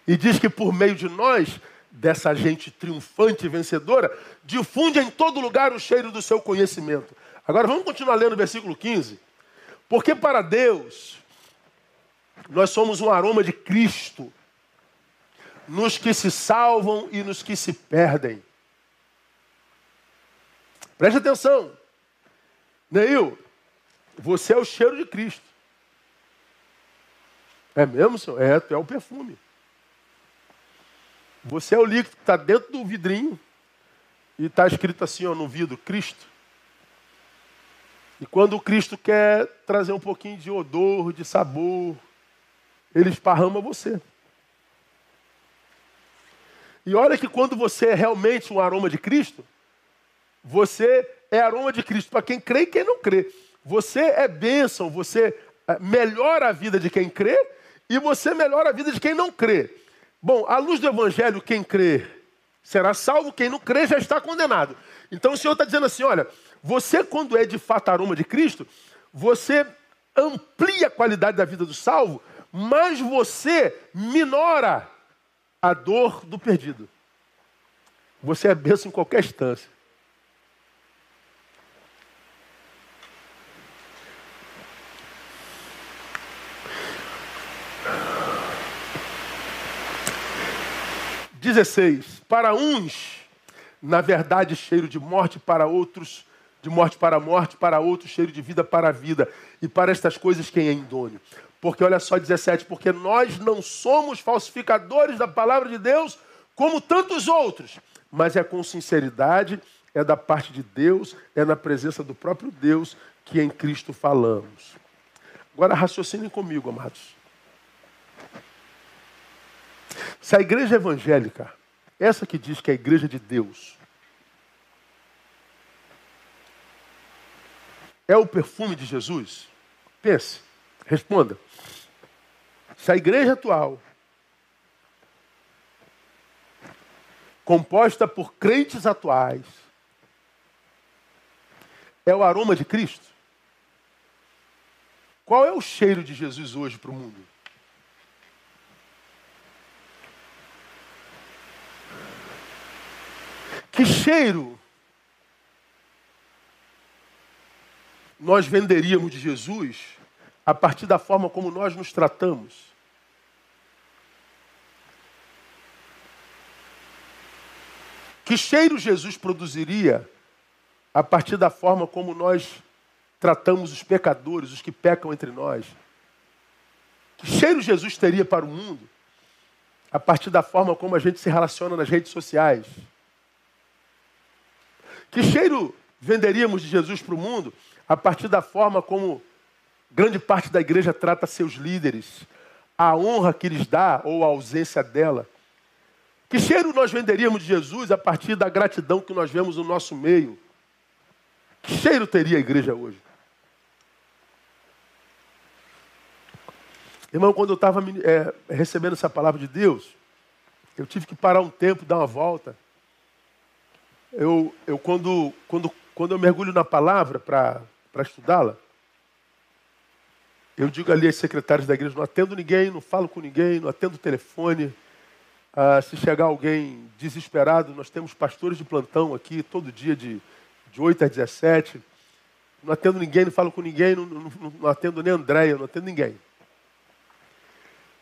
E diz que por meio de nós, dessa gente triunfante e vencedora, difunde em todo lugar o cheiro do seu conhecimento. Agora vamos continuar lendo o versículo 15. Porque para Deus, nós somos um aroma de Cristo, nos que se salvam e nos que se perdem. Preste atenção. Neil, você é o cheiro de Cristo. É mesmo, senhor? É, tu é o perfume. Você é o líquido que está dentro do vidrinho e está escrito assim ó, no vidro, Cristo. E quando o Cristo quer trazer um pouquinho de odor, de sabor, ele esparrama você. E olha que quando você é realmente um aroma de Cristo, você é aroma de Cristo para quem crê e quem não crê. Você é bênção, você é, melhora a vida de quem crê e você melhora a vida de quem não crê. Bom, à luz do Evangelho, quem crê será salvo, quem não crê já está condenado. Então o Senhor está dizendo assim: olha, você, quando é de fato aroma de Cristo, você amplia a qualidade da vida do salvo, mas você minora a dor do perdido. Você é benção em qualquer instância. Dezesseis. Para uns, na verdade, cheiro de morte, para outros, de morte para morte, para outros, cheiro de vida para a vida. E para estas coisas, quem é indônio? Porque olha só 17, porque nós não somos falsificadores da palavra de Deus como tantos outros, mas é com sinceridade, é da parte de Deus, é na presença do próprio Deus que em Cristo falamos. Agora raciocinem comigo, amados. Se a igreja evangélica, essa que diz que é a igreja de Deus, é o perfume de Jesus? Pense, responda. Se a igreja atual, composta por crentes atuais, é o aroma de Cristo, qual é o cheiro de Jesus hoje para o mundo? Que cheiro nós venderíamos de Jesus a partir da forma como nós nos tratamos. Que cheiro Jesus produziria a partir da forma como nós tratamos os pecadores, os que pecam entre nós? Que cheiro Jesus teria para o mundo a partir da forma como a gente se relaciona nas redes sociais? Que cheiro venderíamos de Jesus para o mundo a partir da forma como grande parte da igreja trata seus líderes, a honra que lhes dá ou a ausência dela. Que cheiro nós venderíamos de Jesus a partir da gratidão que nós vemos no nosso meio? Que cheiro teria a igreja hoje? Irmão, quando eu estava é, recebendo essa palavra de Deus, eu tive que parar um tempo, dar uma volta. Eu, eu quando, quando, quando eu mergulho na palavra para estudá-la, eu digo ali aos secretários da igreja, não atendo ninguém, não falo com ninguém, não atendo telefone. Ah, se chegar alguém desesperado, nós temos pastores de plantão aqui todo dia de, de 8 às 17. Não atendo ninguém, não falo com ninguém, não, não, não atendo nem Andréia, não atendo ninguém.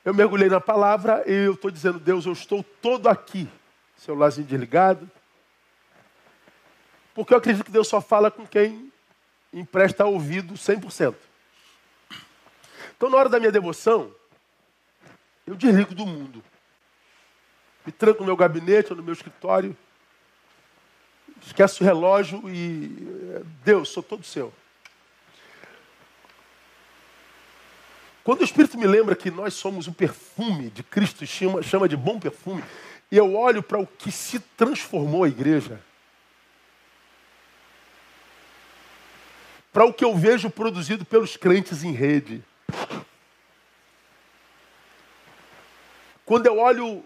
Eu mergulhei na palavra e eu estou dizendo, Deus, eu estou todo aqui. Celularzinho desligado. Porque eu acredito que Deus só fala com quem empresta ouvido 100%. Então, na hora da minha devoção, eu desligo do mundo. Me tranco no meu gabinete ou no meu escritório. Esqueço o relógio e. Deus, sou todo seu. Quando o Espírito me lembra que nós somos o perfume de Cristo, chama, chama de bom perfume, e eu olho para o que se transformou a igreja, para o que eu vejo produzido pelos crentes em rede. Quando eu olho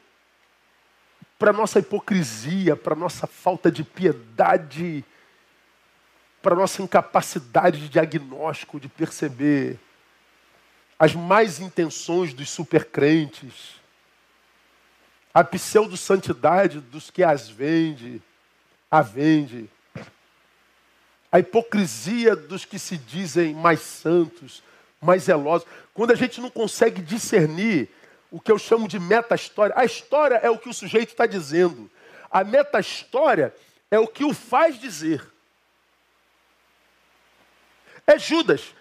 para nossa hipocrisia, para nossa falta de piedade, para nossa incapacidade de diagnóstico, de perceber as mais intenções dos supercrentes, a pseudo-santidade dos que as vende, a vende, a hipocrisia dos que se dizem mais santos, mais zelosos. Quando a gente não consegue discernir o que eu chamo de meta-história. A história é o que o sujeito está dizendo. A meta-história é o que o faz dizer. É Judas.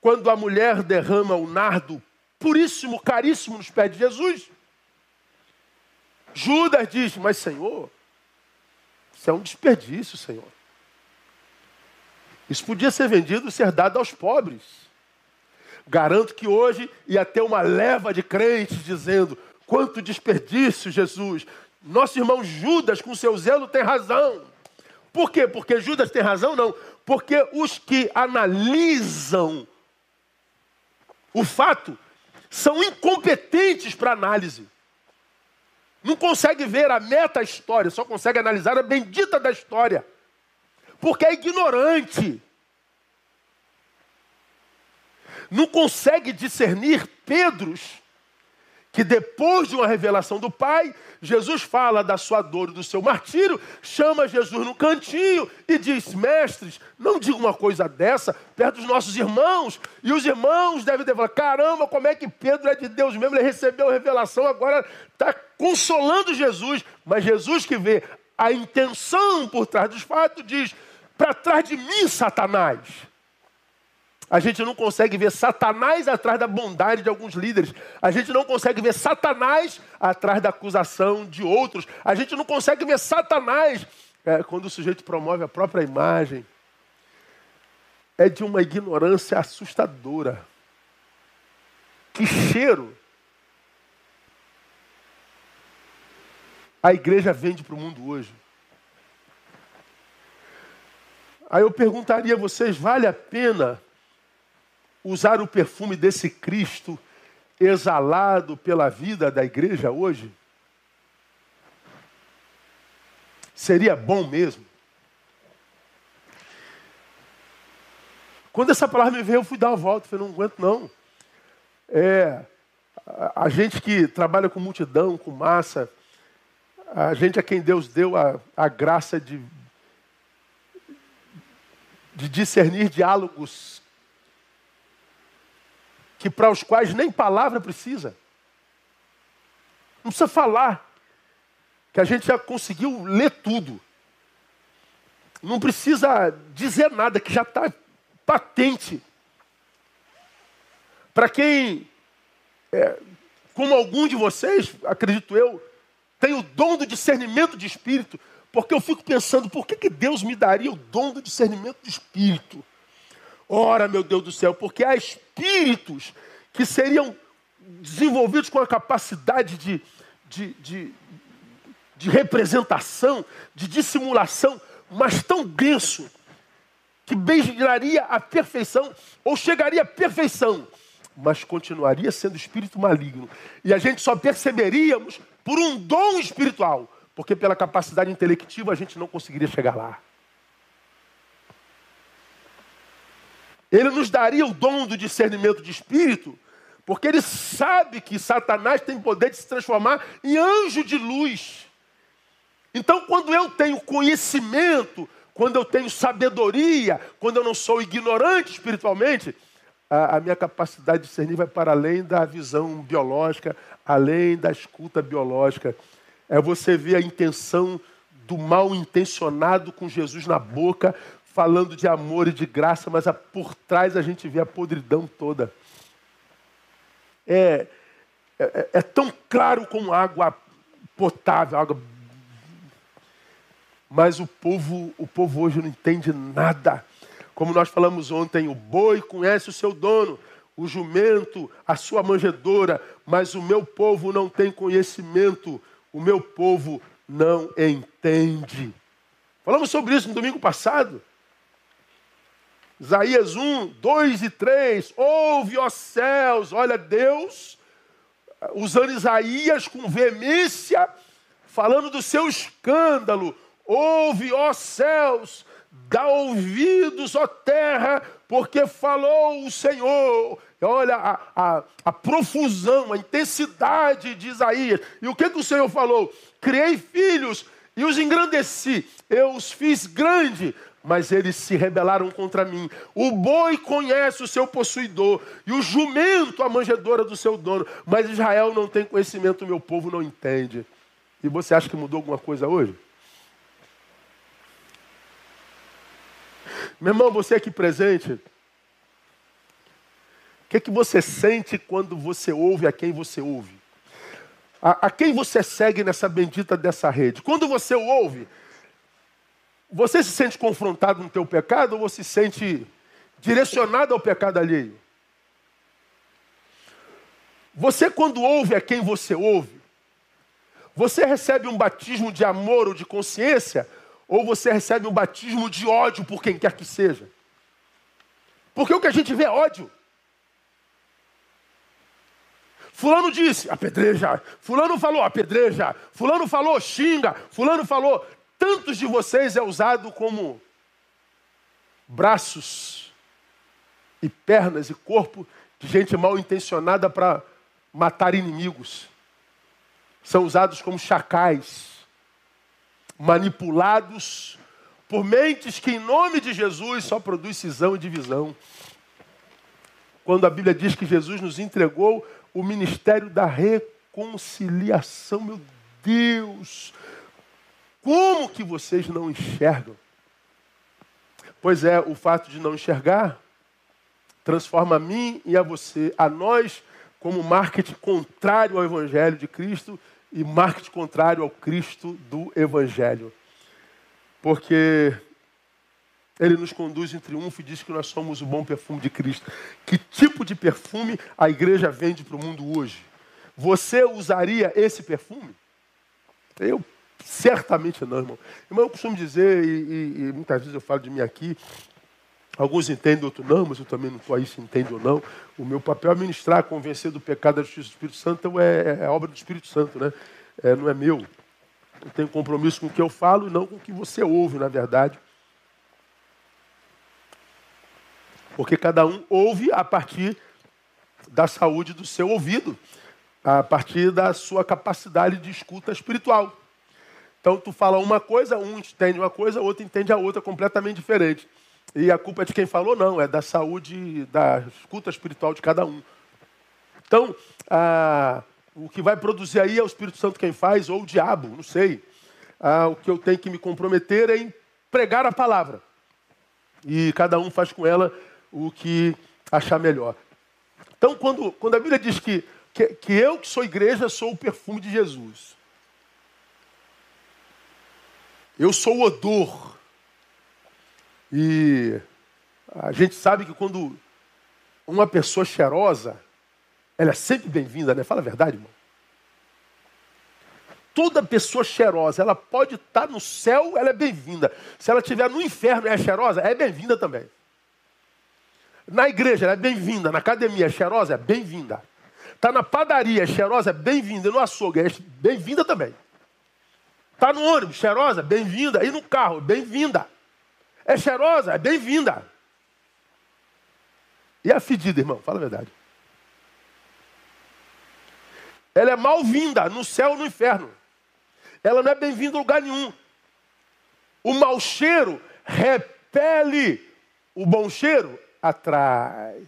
Quando a mulher derrama o nardo puríssimo, caríssimo nos pés de Jesus. Judas diz: Mas Senhor, isso é um desperdício, Senhor. Isso podia ser vendido e ser dado aos pobres. Garanto que hoje ia ter uma leva de crentes dizendo: quanto desperdício, Jesus. Nosso irmão Judas, com seu zelo, tem razão. Por quê? Porque Judas tem razão? Não. Porque os que analisam o fato são incompetentes para análise. Não consegue ver a meta-história, só consegue analisar a bendita da história. Porque é ignorante. Não consegue discernir Pedros que depois de uma revelação do Pai, Jesus fala da sua dor e do seu martírio, chama Jesus no cantinho e diz: Mestres, não diga uma coisa dessa perto dos nossos irmãos. E os irmãos devem ter falado: caramba, como é que Pedro é de Deus mesmo? Ele recebeu a revelação, agora está consolando Jesus. Mas Jesus que vê a intenção por trás dos fatos diz: para trás de mim, Satanás. A gente não consegue ver Satanás atrás da bondade de alguns líderes. A gente não consegue ver Satanás atrás da acusação de outros. A gente não consegue ver Satanás é, quando o sujeito promove a própria imagem. É de uma ignorância assustadora. Que cheiro a igreja vende para o mundo hoje. Aí eu perguntaria a vocês: vale a pena usar o perfume desse Cristo exalado pela vida da igreja hoje? Seria bom mesmo? Quando essa palavra me veio, eu fui dar uma volta. Falei, não aguento não. É, a, a gente que trabalha com multidão, com massa, a gente a quem Deus deu a, a graça de, de discernir diálogos que para os quais nem palavra precisa. Não precisa falar, que a gente já conseguiu ler tudo. Não precisa dizer nada, que já está patente. Para quem, é, como algum de vocês, acredito eu, tem o dom do discernimento de espírito, porque eu fico pensando, por que, que Deus me daria o dom do discernimento de espírito? Ora, meu Deus do céu, porque há espíritos que seriam desenvolvidos com a capacidade de, de, de, de representação, de dissimulação, mas tão denso, que beiraria a perfeição, ou chegaria à perfeição, mas continuaria sendo espírito maligno. E a gente só perceberíamos por um dom espiritual, porque pela capacidade intelectiva a gente não conseguiria chegar lá. Ele nos daria o dom do discernimento de espírito, porque ele sabe que Satanás tem poder de se transformar em anjo de luz. Então, quando eu tenho conhecimento, quando eu tenho sabedoria, quando eu não sou ignorante espiritualmente, a, a minha capacidade de discernir vai para além da visão biológica, além da escuta biológica. É você ver a intenção do mal intencionado com Jesus na boca, falando de amor e de graça, mas por trás a gente vê a podridão toda. É, é, é tão claro como água potável, água. Mas o povo, o povo hoje não entende nada. Como nós falamos ontem, o boi conhece o seu dono, o jumento, a sua manjedoura, mas o meu povo não tem conhecimento, o meu povo não entende. Falamos sobre isso no domingo passado. Isaías 1, 2 e 3. Ouve, ó céus, olha Deus, usando Isaías com veemência, falando do seu escândalo. Ouve, ó céus, dá ouvidos, ó terra, porque falou o Senhor. Olha a, a, a, profusão, a intensidade de Isaías. E o que, que o Senhor falou? Criei filhos e os engrandeci, eu os fiz grande, mas eles se rebelaram contra mim. O boi conhece o seu possuidor, e o jumento a manjedora do seu dono, mas Israel não tem conhecimento, meu povo não entende. E você acha que mudou alguma coisa hoje? Meu irmão, você aqui presente, que, é que você sente quando você ouve a quem você ouve? A, a quem você segue nessa bendita dessa rede? Quando você ouve, você se sente confrontado no teu pecado ou você se sente direcionado ao pecado alheio? Você, quando ouve a quem você ouve, você recebe um batismo de amor ou de consciência, ou você recebe um batismo de ódio por quem quer que seja. Porque o que a gente vê é ódio. Fulano disse, apedreja. Fulano falou, apedreja. Fulano falou, xinga. Fulano falou. Tantos de vocês é usado como braços e pernas e corpo de gente mal intencionada para matar inimigos. São usados como chacais, manipulados por mentes que, em nome de Jesus, só produz cisão e divisão. Quando a Bíblia diz que Jesus nos entregou o ministério da reconciliação, meu Deus, como que vocês não enxergam? Pois é, o fato de não enxergar transforma a mim e a você, a nós, como marketing contrário ao Evangelho de Cristo e marketing contrário ao Cristo do Evangelho. Porque ele nos conduz em triunfo e diz que nós somos o bom perfume de Cristo. Que tipo de perfume a igreja vende para o mundo hoje? Você usaria esse perfume? Eu certamente não, irmão. Irmão, eu costumo dizer, e, e, e muitas vezes eu falo de mim aqui, Alguns entendem, outros não, mas eu também não estou aí se entende ou não. O meu papel é ministrar, convencer do pecado da justiça do Espírito Santo, então é, é obra do Espírito Santo, né? É, não é meu. Eu tenho compromisso com o que eu falo e não com o que você ouve, na verdade. Porque cada um ouve a partir da saúde do seu ouvido, a partir da sua capacidade de escuta espiritual. Então tu fala uma coisa, um entende uma coisa, outro entende a outra completamente diferente. E a culpa é de quem falou, não, é da saúde, da escuta espiritual de cada um. Então, ah, o que vai produzir aí é o Espírito Santo quem faz, ou o diabo, não sei. Ah, o que eu tenho que me comprometer é em pregar a palavra. E cada um faz com ela o que achar melhor. Então, quando, quando a Bíblia diz que, que, que eu, que sou igreja, sou o perfume de Jesus. Eu sou o odor e a gente sabe que quando uma pessoa cheirosa, ela é sempre bem-vinda, né? Fala a verdade, irmão. Toda pessoa cheirosa, ela pode estar no céu, ela é bem-vinda. Se ela estiver no inferno e é cheirosa, é bem-vinda também. Na igreja, ela é bem-vinda. Na academia, é cheirosa, é bem-vinda. Está na padaria, é cheirosa, é bem-vinda. No açougue, é bem-vinda também. Está no ônibus, cheirosa, bem-vinda. E no carro, bem-vinda. É cheirosa, é bem-vinda. E a fedida, irmão? Fala a verdade. Ela é mal-vinda no céu ou no inferno. Ela não é bem-vinda em lugar nenhum. O mau cheiro repele, o bom cheiro atrai.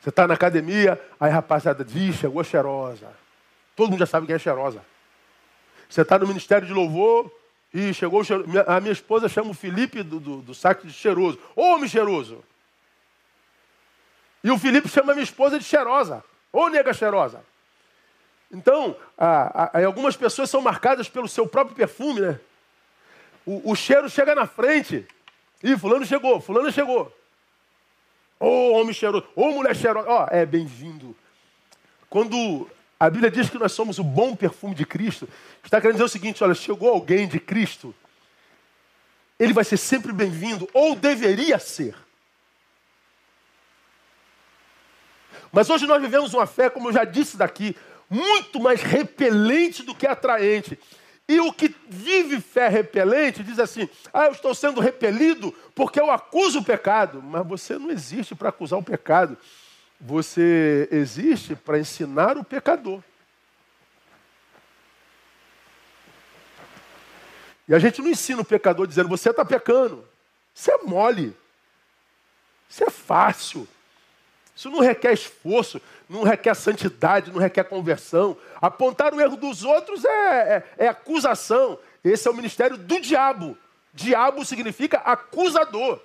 Você está na academia, aí a rapaziada diz, chegou cheirosa. Todo mundo já sabe quem é cheirosa. Você está no ministério de louvor, e chegou, a minha esposa chama o Felipe do, do, do saco de cheiroso. Homem cheiroso! E o Felipe chama a minha esposa de cheirosa. Ô nega cheirosa! Então, a, a, algumas pessoas são marcadas pelo seu próprio perfume, né? O, o cheiro chega na frente. Ih, fulano chegou, fulano chegou. Ô homem cheiroso, ô mulher cheirosa. Ó, é bem-vindo. Quando a Bíblia diz que nós somos o bom perfume de Cristo. Está querendo dizer o seguinte: olha, chegou alguém de Cristo, ele vai ser sempre bem-vindo, ou deveria ser. Mas hoje nós vivemos uma fé, como eu já disse daqui, muito mais repelente do que atraente. E o que vive fé repelente diz assim: ah, eu estou sendo repelido porque eu acuso o pecado. Mas você não existe para acusar o pecado. Você existe para ensinar o pecador. E a gente não ensina o pecador dizendo, você está pecando. Isso é mole. Isso é fácil. Isso não requer esforço, não requer santidade, não requer conversão. Apontar o erro dos outros é, é, é acusação. Esse é o ministério do diabo. Diabo significa acusador.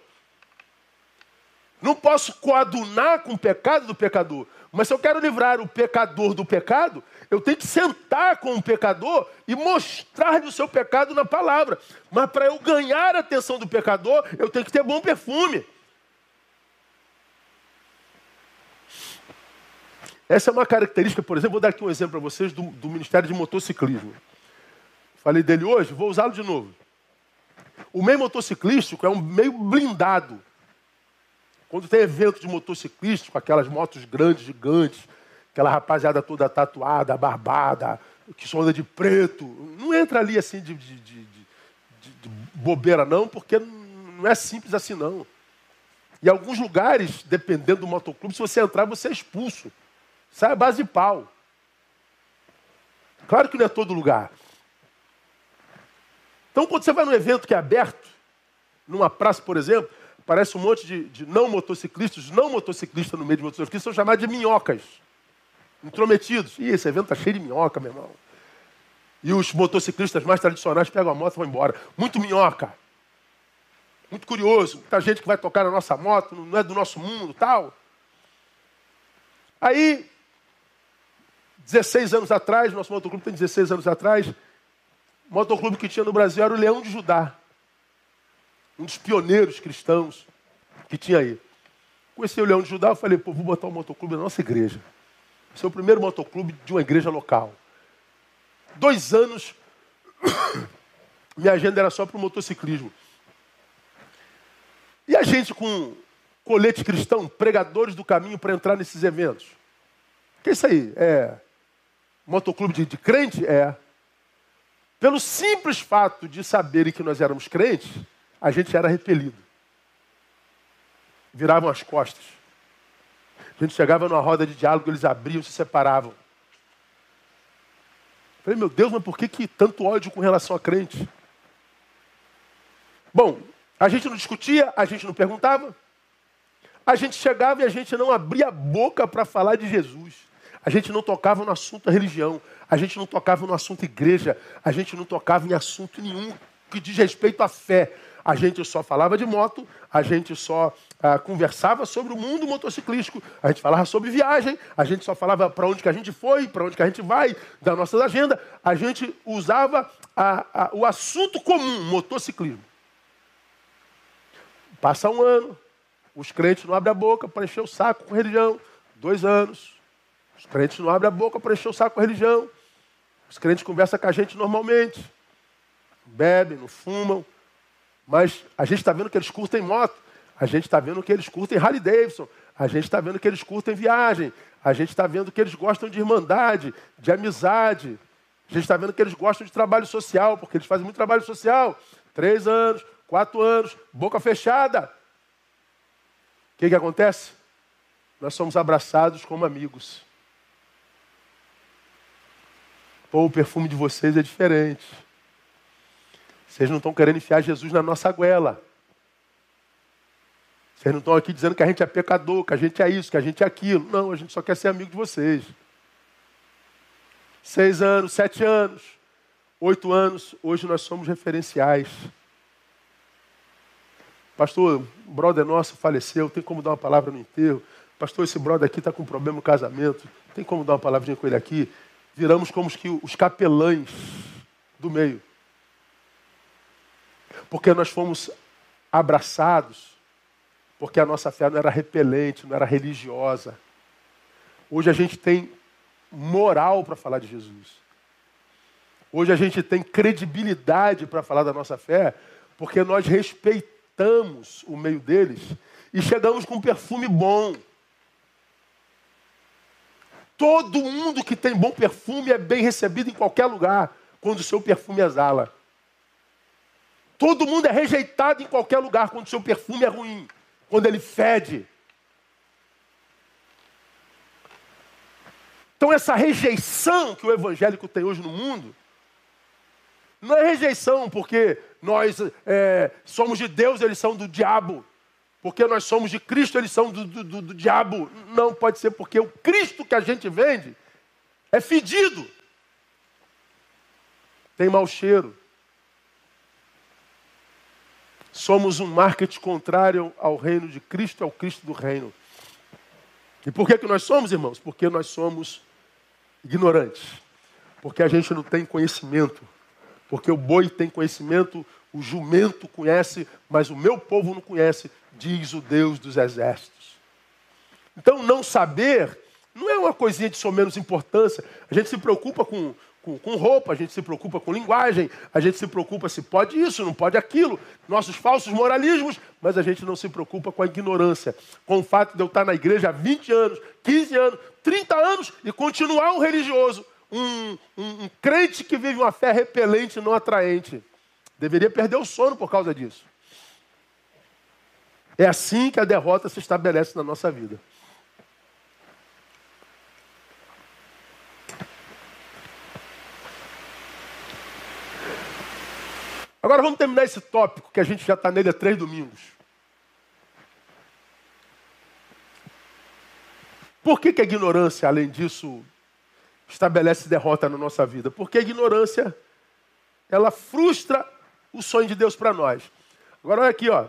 Não posso coadunar com o pecado do pecador. Mas se eu quero livrar o pecador do pecado, eu tenho que sentar com o pecador e mostrar-lhe o seu pecado na palavra. Mas para eu ganhar a atenção do pecador, eu tenho que ter bom perfume. Essa é uma característica, por exemplo, vou dar aqui um exemplo para vocês do, do Ministério de Motociclismo. Falei dele hoje, vou usá-lo de novo. O meio motociclístico é um meio blindado. Quando tem evento de motociclístico, aquelas motos grandes, gigantes, aquela rapaziada toda tatuada, barbada, que só anda de preto, não entra ali assim de, de, de, de bobeira, não, porque não é simples assim, não. Em alguns lugares, dependendo do motoclube, se você entrar, você é expulso. Sai a base de pau. Claro que não é todo lugar. Então, quando você vai num evento que é aberto, numa praça, por exemplo, parece um monte de, de não motociclistas, não motociclistas no meio de motociclistas, são chamados de minhocas. Intrometidos. Ih, esse evento está cheio de minhoca, meu irmão. E os motociclistas mais tradicionais pegam a moto e vão embora. Muito minhoca. Muito curioso. Muita gente que vai tocar na nossa moto, não é do nosso mundo tal. Aí, 16 anos atrás, nosso motoclube tem 16 anos atrás, o motoclube que tinha no Brasil era o Leão de Judá. Um dos pioneiros cristãos que tinha aí. Conheci o Leão de Judá, eu falei, pô, vou botar o um motoclube na nossa igreja. Esse é o primeiro motoclube de uma igreja local. Dois anos, minha agenda era só para o motociclismo. E a gente com colete cristão, pregadores do caminho para entrar nesses eventos. Que é isso aí? É motoclube de, de crente? É. Pelo simples fato de saberem que nós éramos crentes, a gente era repelido. Viravam as costas. A gente chegava numa roda de diálogo, eles abriam, se separavam. Falei, meu Deus, mas por que, que tanto ódio com relação a crente? Bom, a gente não discutia, a gente não perguntava. A gente chegava e a gente não abria a boca para falar de Jesus. A gente não tocava no assunto religião. A gente não tocava no assunto igreja. A gente não tocava em assunto nenhum que diz respeito à fé. A gente só falava de moto, a gente só ah, conversava sobre o mundo motociclístico, a gente falava sobre viagem, a gente só falava para onde que a gente foi, para onde que a gente vai, da nossa agenda. A gente usava a, a, o assunto comum, motociclismo. Passa um ano, os crentes não abrem a boca para encher o saco com religião. Dois anos, os crentes não abrem a boca para encher o saco com religião. Os crentes conversam com a gente normalmente. Bebem, não fumam. Mas a gente está vendo que eles curtem moto. A gente está vendo que eles curtem Harley Davidson. A gente está vendo que eles curtem viagem. A gente está vendo que eles gostam de irmandade, de amizade. A gente está vendo que eles gostam de trabalho social, porque eles fazem muito trabalho social. Três anos, quatro anos, boca fechada. O que, que acontece? Nós somos abraçados como amigos. Pô, o perfume de vocês é diferente. Vocês não estão querendo enfiar Jesus na nossa goela. Vocês não estão aqui dizendo que a gente é pecador, que a gente é isso, que a gente é aquilo. Não, a gente só quer ser amigo de vocês. Seis anos, sete anos, oito anos, hoje nós somos referenciais. Pastor, o brother nosso faleceu, tem como dar uma palavra no enterro. Pastor, esse brother aqui está com problema no casamento, tem como dar uma palavrinha com ele aqui? Viramos como os capelães do meio. Porque nós fomos abraçados, porque a nossa fé não era repelente, não era religiosa. Hoje a gente tem moral para falar de Jesus. Hoje a gente tem credibilidade para falar da nossa fé, porque nós respeitamos o meio deles e chegamos com um perfume bom. Todo mundo que tem bom perfume é bem recebido em qualquer lugar quando o seu perfume exala. Todo mundo é rejeitado em qualquer lugar quando o seu perfume é ruim, quando ele fede. Então, essa rejeição que o evangélico tem hoje no mundo não é rejeição porque nós é, somos de Deus, eles são do diabo. Porque nós somos de Cristo, eles são do, do, do, do diabo. Não pode ser porque o Cristo que a gente vende é fedido. Tem mau cheiro. Somos um marketing contrário ao reino de Cristo, ao Cristo do reino. E por que, que nós somos, irmãos? Porque nós somos ignorantes. Porque a gente não tem conhecimento porque o boi tem conhecimento, o jumento conhece, mas o meu povo não conhece, diz o Deus dos exércitos. Então, não saber não é uma coisinha de só menos importância. A gente se preocupa com, com, com, roupa, a gente se preocupa com linguagem, a gente se preocupa se pode isso, não pode aquilo, nossos falsos moralismos, mas a gente não se preocupa com a ignorância, com o fato de eu estar na igreja há 20 anos, 15 anos, 30 anos e continuar um religioso, um, um, um crente que vive uma fé repelente, não atraente. Deveria perder o sono por causa disso. É assim que a derrota se estabelece na nossa vida. Agora vamos terminar esse tópico que a gente já está nele há três domingos. Por que, que a ignorância, além disso, estabelece derrota na nossa vida? Porque a ignorância, ela frustra o sonho de Deus para nós. Agora olha aqui, ó.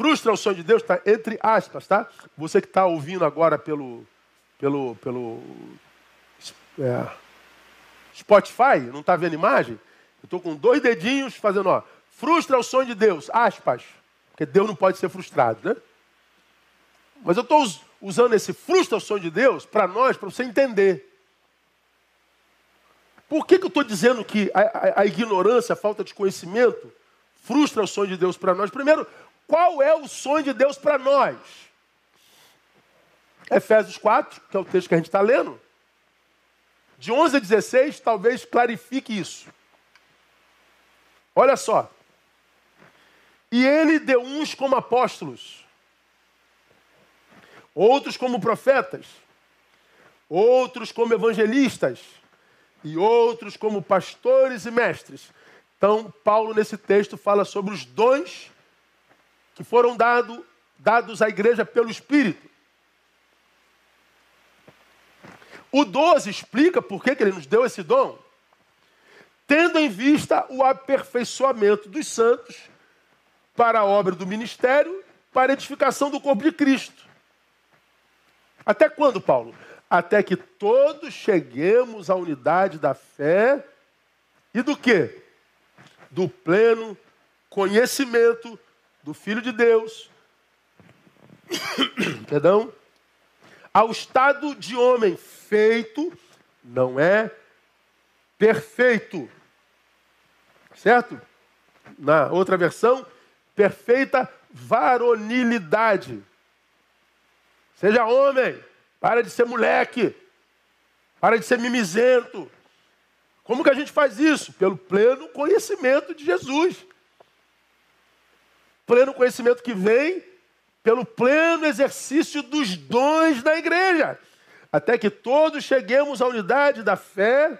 Frustra o sonho de Deus, tá entre aspas, tá? Você que está ouvindo agora pelo, pelo, pelo é, Spotify, não está vendo imagem? Eu estou com dois dedinhos fazendo, ó. Frustra o sonho de Deus, aspas. Porque Deus não pode ser frustrado, né? Mas eu estou usando esse frustra o sonho de Deus para nós, para você entender. Por que, que eu estou dizendo que a, a, a, ignorância, a falta de conhecimento, frustra o sonho de Deus para nós? Primeiro, qual é o sonho de Deus para nós? Efésios 4, que é o texto que a gente está lendo, de 11 a 16, talvez clarifique isso. Olha só. E ele deu uns como apóstolos, outros como profetas, outros como evangelistas e outros como pastores e mestres. Então, Paulo, nesse texto, fala sobre os dons que foram dado, dados à igreja pelo Espírito. O 12 explica por que, que ele nos deu esse dom tendo em vista o aperfeiçoamento dos santos para a obra do ministério, para a edificação do corpo de Cristo. Até quando, Paulo? Até que todos cheguemos à unidade da fé e do que? Do pleno conhecimento do Filho de Deus. Perdão? Ao estado de homem feito, não é perfeito, Certo? Na outra versão, perfeita varonilidade. Seja homem, para de ser moleque, para de ser mimizento. Como que a gente faz isso? Pelo pleno conhecimento de Jesus. Pleno conhecimento que vem pelo pleno exercício dos dons da igreja, até que todos cheguemos à unidade da fé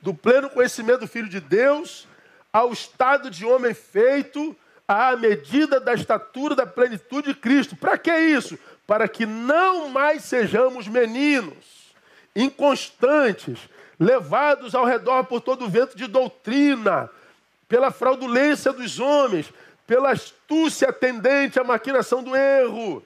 do pleno conhecimento do Filho de Deus ao estado de homem feito à medida da estatura da plenitude de Cristo. Para que isso? Para que não mais sejamos meninos, inconstantes, levados ao redor por todo o vento de doutrina, pela fraudulência dos homens, pela astúcia tendente à maquinação do erro.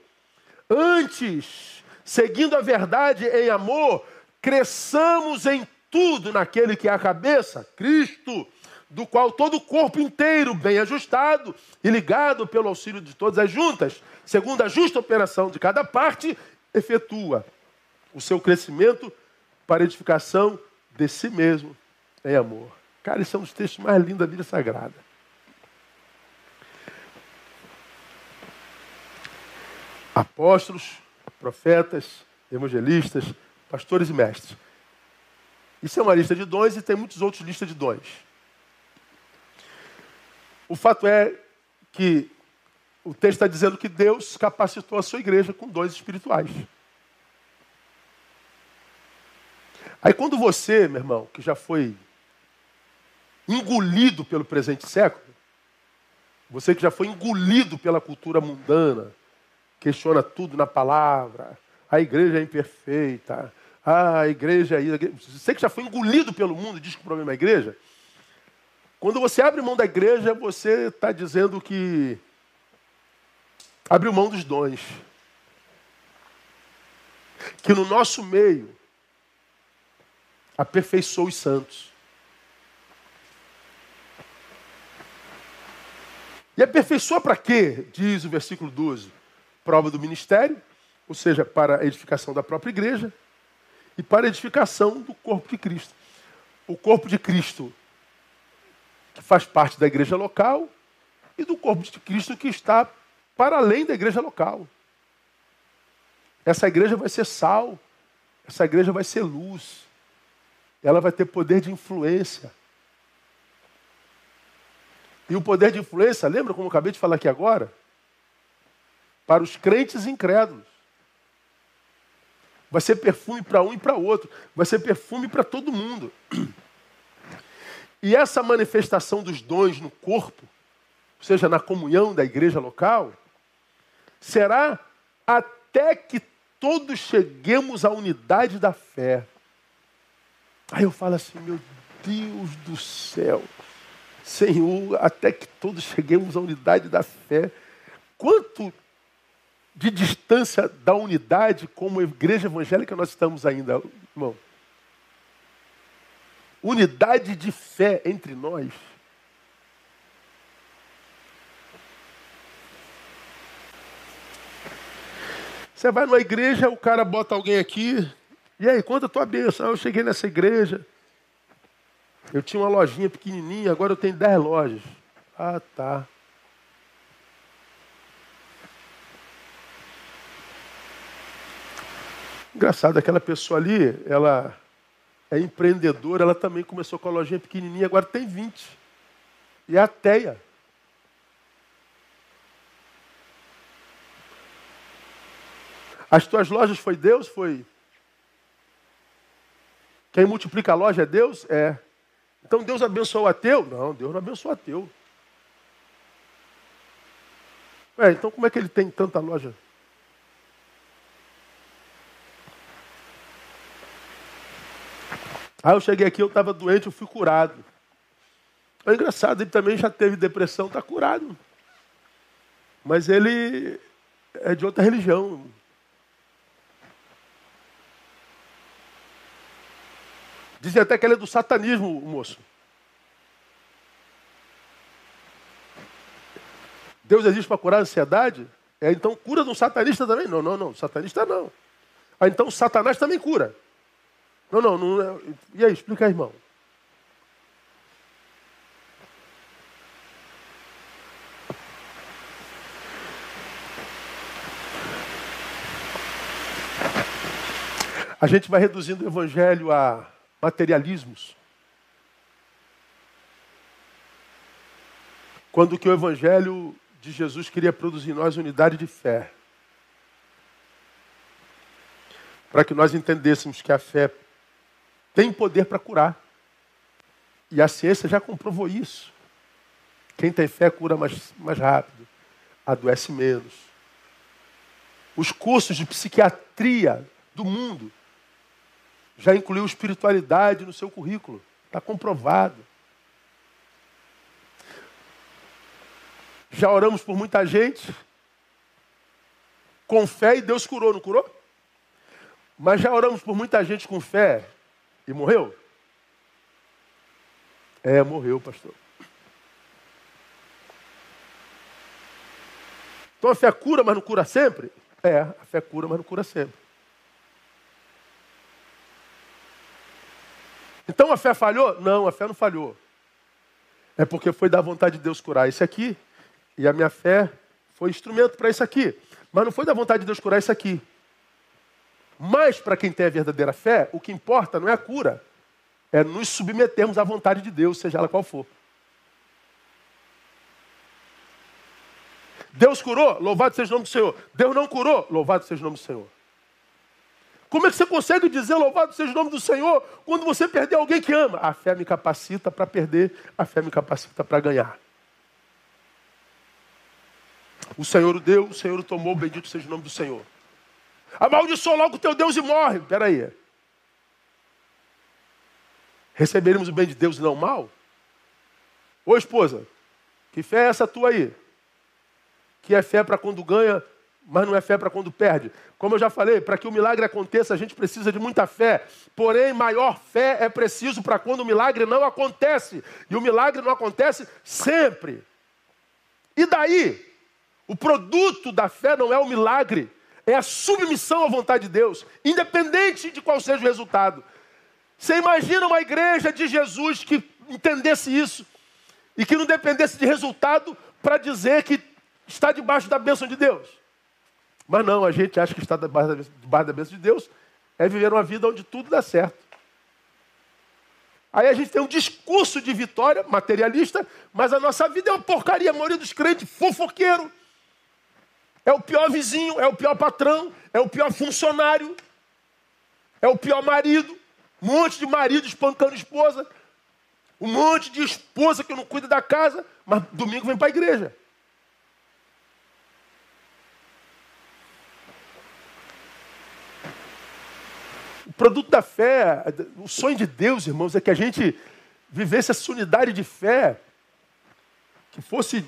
Antes, seguindo a verdade em amor, cresçamos em tudo naquele que é a cabeça, Cristo, do qual todo o corpo inteiro, bem ajustado e ligado pelo auxílio de todas as juntas, segundo a justa operação de cada parte, efetua o seu crescimento para edificação de si mesmo em amor. Cara, esse é um dos textos mais lindos da Bíblia Sagrada. Apóstolos, profetas, evangelistas, pastores e mestres. Isso é uma lista de dons e tem muitos outros listas de dons. O fato é que o texto está dizendo que Deus capacitou a sua igreja com dons espirituais. Aí quando você, meu irmão, que já foi engolido pelo presente século, você que já foi engolido pela cultura mundana, questiona tudo na palavra, a igreja é imperfeita, ah, a igreja aí. Você que já foi engolido pelo mundo diz que o problema é a igreja. Quando você abre mão da igreja, você está dizendo que abriu mão dos dons. Que no nosso meio aperfeiçoou os santos. E aperfeiçoa para quê? Diz o versículo 12. Prova do ministério, ou seja, para a edificação da própria igreja e para a edificação do corpo de Cristo. O corpo de Cristo, que faz parte da igreja local, e do corpo de Cristo que está para além da igreja local. Essa igreja vai ser sal, essa igreja vai ser luz, ela vai ter poder de influência. E o poder de influência, lembra como eu acabei de falar aqui agora? Para os crentes incrédulos. Vai ser perfume para um e para outro. Vai ser perfume para todo mundo. E essa manifestação dos dons no corpo, ou seja, na comunhão da igreja local, será até que todos cheguemos à unidade da fé. Aí eu falo assim, meu Deus do céu, Senhor, até que todos cheguemos à unidade da fé. Quanto de distância da unidade como igreja evangélica nós estamos ainda, irmão? Unidade de fé entre nós. Você vai numa igreja, o cara bota alguém aqui, e aí, conta a tua bênção. Ah, eu cheguei nessa igreja, eu tinha uma lojinha pequenininha, agora eu tenho dez lojas. Ah, tá. Engraçado, aquela pessoa ali, ela é empreendedora, ela também começou com a lojinha pequenininha, agora tem 20. E é ateia. As tuas lojas foi Deus? Foi. Quem multiplica a loja é Deus? É. Então Deus abençoou o ateu? Não, Deus não abençoou o ateu. Ué, então como é que ele tem tanta loja? Aí eu cheguei aqui, eu estava doente, eu fui curado. É engraçado, ele também já teve depressão, está curado. Mas ele é de outra religião. Dizem até que ele é do satanismo, moço. Deus existe para curar a ansiedade? É, então cura de um satanista também? Não, não, não. Satanista não. Ah, então Satanás também cura. Não, não, não. É... E aí, explica irmão. A gente vai reduzindo o evangelho a materialismos. Quando que o evangelho de Jesus queria produzir em nós unidade de fé. Para que nós entendêssemos que a fé tem poder para curar. E a ciência já comprovou isso. Quem tem fé cura mais, mais rápido, adoece menos. Os cursos de psiquiatria do mundo já incluiu espiritualidade no seu currículo. Está comprovado. Já oramos por muita gente com fé e Deus curou, não curou? Mas já oramos por muita gente com fé e morreu? É, morreu, pastor. Então a fé cura, mas não cura sempre? É, a fé cura, mas não cura sempre. Então a fé falhou? Não, a fé não falhou. É porque foi da vontade de Deus curar esse aqui, e a minha fé foi instrumento para isso aqui. Mas não foi da vontade de Deus curar isso aqui. Mas para quem tem a verdadeira fé, o que importa não é a cura, é nos submetermos à vontade de Deus, seja ela qual for. Deus curou, louvado seja o nome do Senhor. Deus não curou, louvado seja o nome do Senhor. Como é que você consegue dizer louvado seja o nome do Senhor quando você perder alguém que ama? A fé me capacita para perder, a fé me capacita para ganhar. O Senhor o deu, o Senhor o tomou, bendito seja o nome do Senhor. Amaldiçoa logo o teu Deus e morre. Espera aí. Receberemos o bem de Deus e não o mal? Ô esposa, que fé é essa tua aí? Que é fé para quando ganha, mas não é fé para quando perde. Como eu já falei, para que o milagre aconteça, a gente precisa de muita fé. Porém, maior fé é preciso para quando o milagre não acontece. E o milagre não acontece sempre. E daí? O produto da fé não é o milagre, é a submissão à vontade de Deus, independente de qual seja o resultado. Você imagina uma igreja de Jesus que entendesse isso e que não dependesse de resultado para dizer que está debaixo da bênção de Deus. Mas não, a gente acha que está debaixo da, bênção de Deus é viver uma vida onde tudo dá certo. Aí a gente tem um discurso de vitória materialista, mas a nossa vida é uma porcaria. A maioria dos crentes, fofoqueiro. É o pior vizinho, é o pior patrão, é o pior funcionário, é o pior marido. Um monte de marido espancando esposa. Um monte de esposa que não cuida da casa, mas domingo vem para a igreja. produto da fé, o sonho de Deus, irmãos, é que a gente vivesse essa unidade de fé que fosse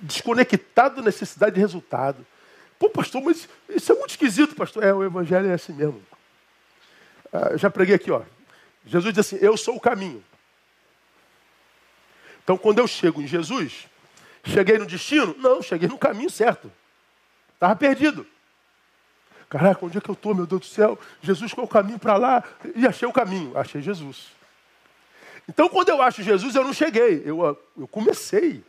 desconectado da necessidade de resultado. Pô, pastor, mas isso é muito esquisito, pastor. É, o evangelho é assim mesmo. Ah, já preguei aqui, ó. Jesus diz assim: Eu sou o caminho. Então, quando eu chego em Jesus, cheguei no destino? Não, cheguei no caminho certo. Estava perdido. Caraca, onde é que eu estou, meu Deus do céu? Jesus, qual é o caminho para lá? E achei o caminho, achei Jesus. Então, quando eu acho Jesus, eu não cheguei, eu, eu comecei.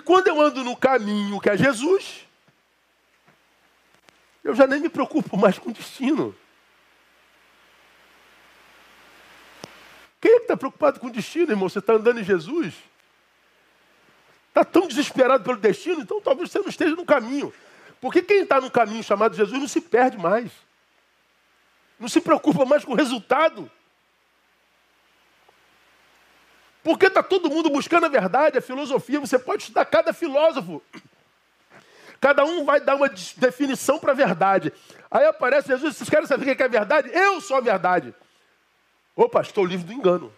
E quando eu ando no caminho que é Jesus, eu já nem me preocupo mais com o destino. Quem é que está preocupado com o destino, irmão? Você está andando em Jesus? Está tão desesperado pelo destino, então talvez você não esteja no caminho. Porque quem está no caminho chamado Jesus não se perde mais. Não se preocupa mais com o resultado. Porque está todo mundo buscando a verdade, a filosofia. Você pode estudar cada filósofo. Cada um vai dar uma definição para a verdade. Aí aparece Jesus, vocês querem saber o que é verdade? Eu sou a verdade. Opa, estou livre do engano.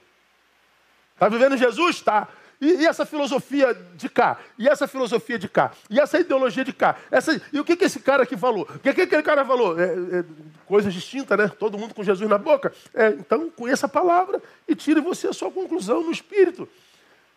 Está vivendo Jesus? Está. E, e, essa filosofia de cá? E essa filosofia de cá? E essa ideologia de cá? Essa, e o que, que esse cara aqui falou? O que, que aquele cara falou? É, é, coisas distintas, né? Todo mundo com Jesus na boca. É, então, conheça a palavra e tire você a sua conclusão no espírito.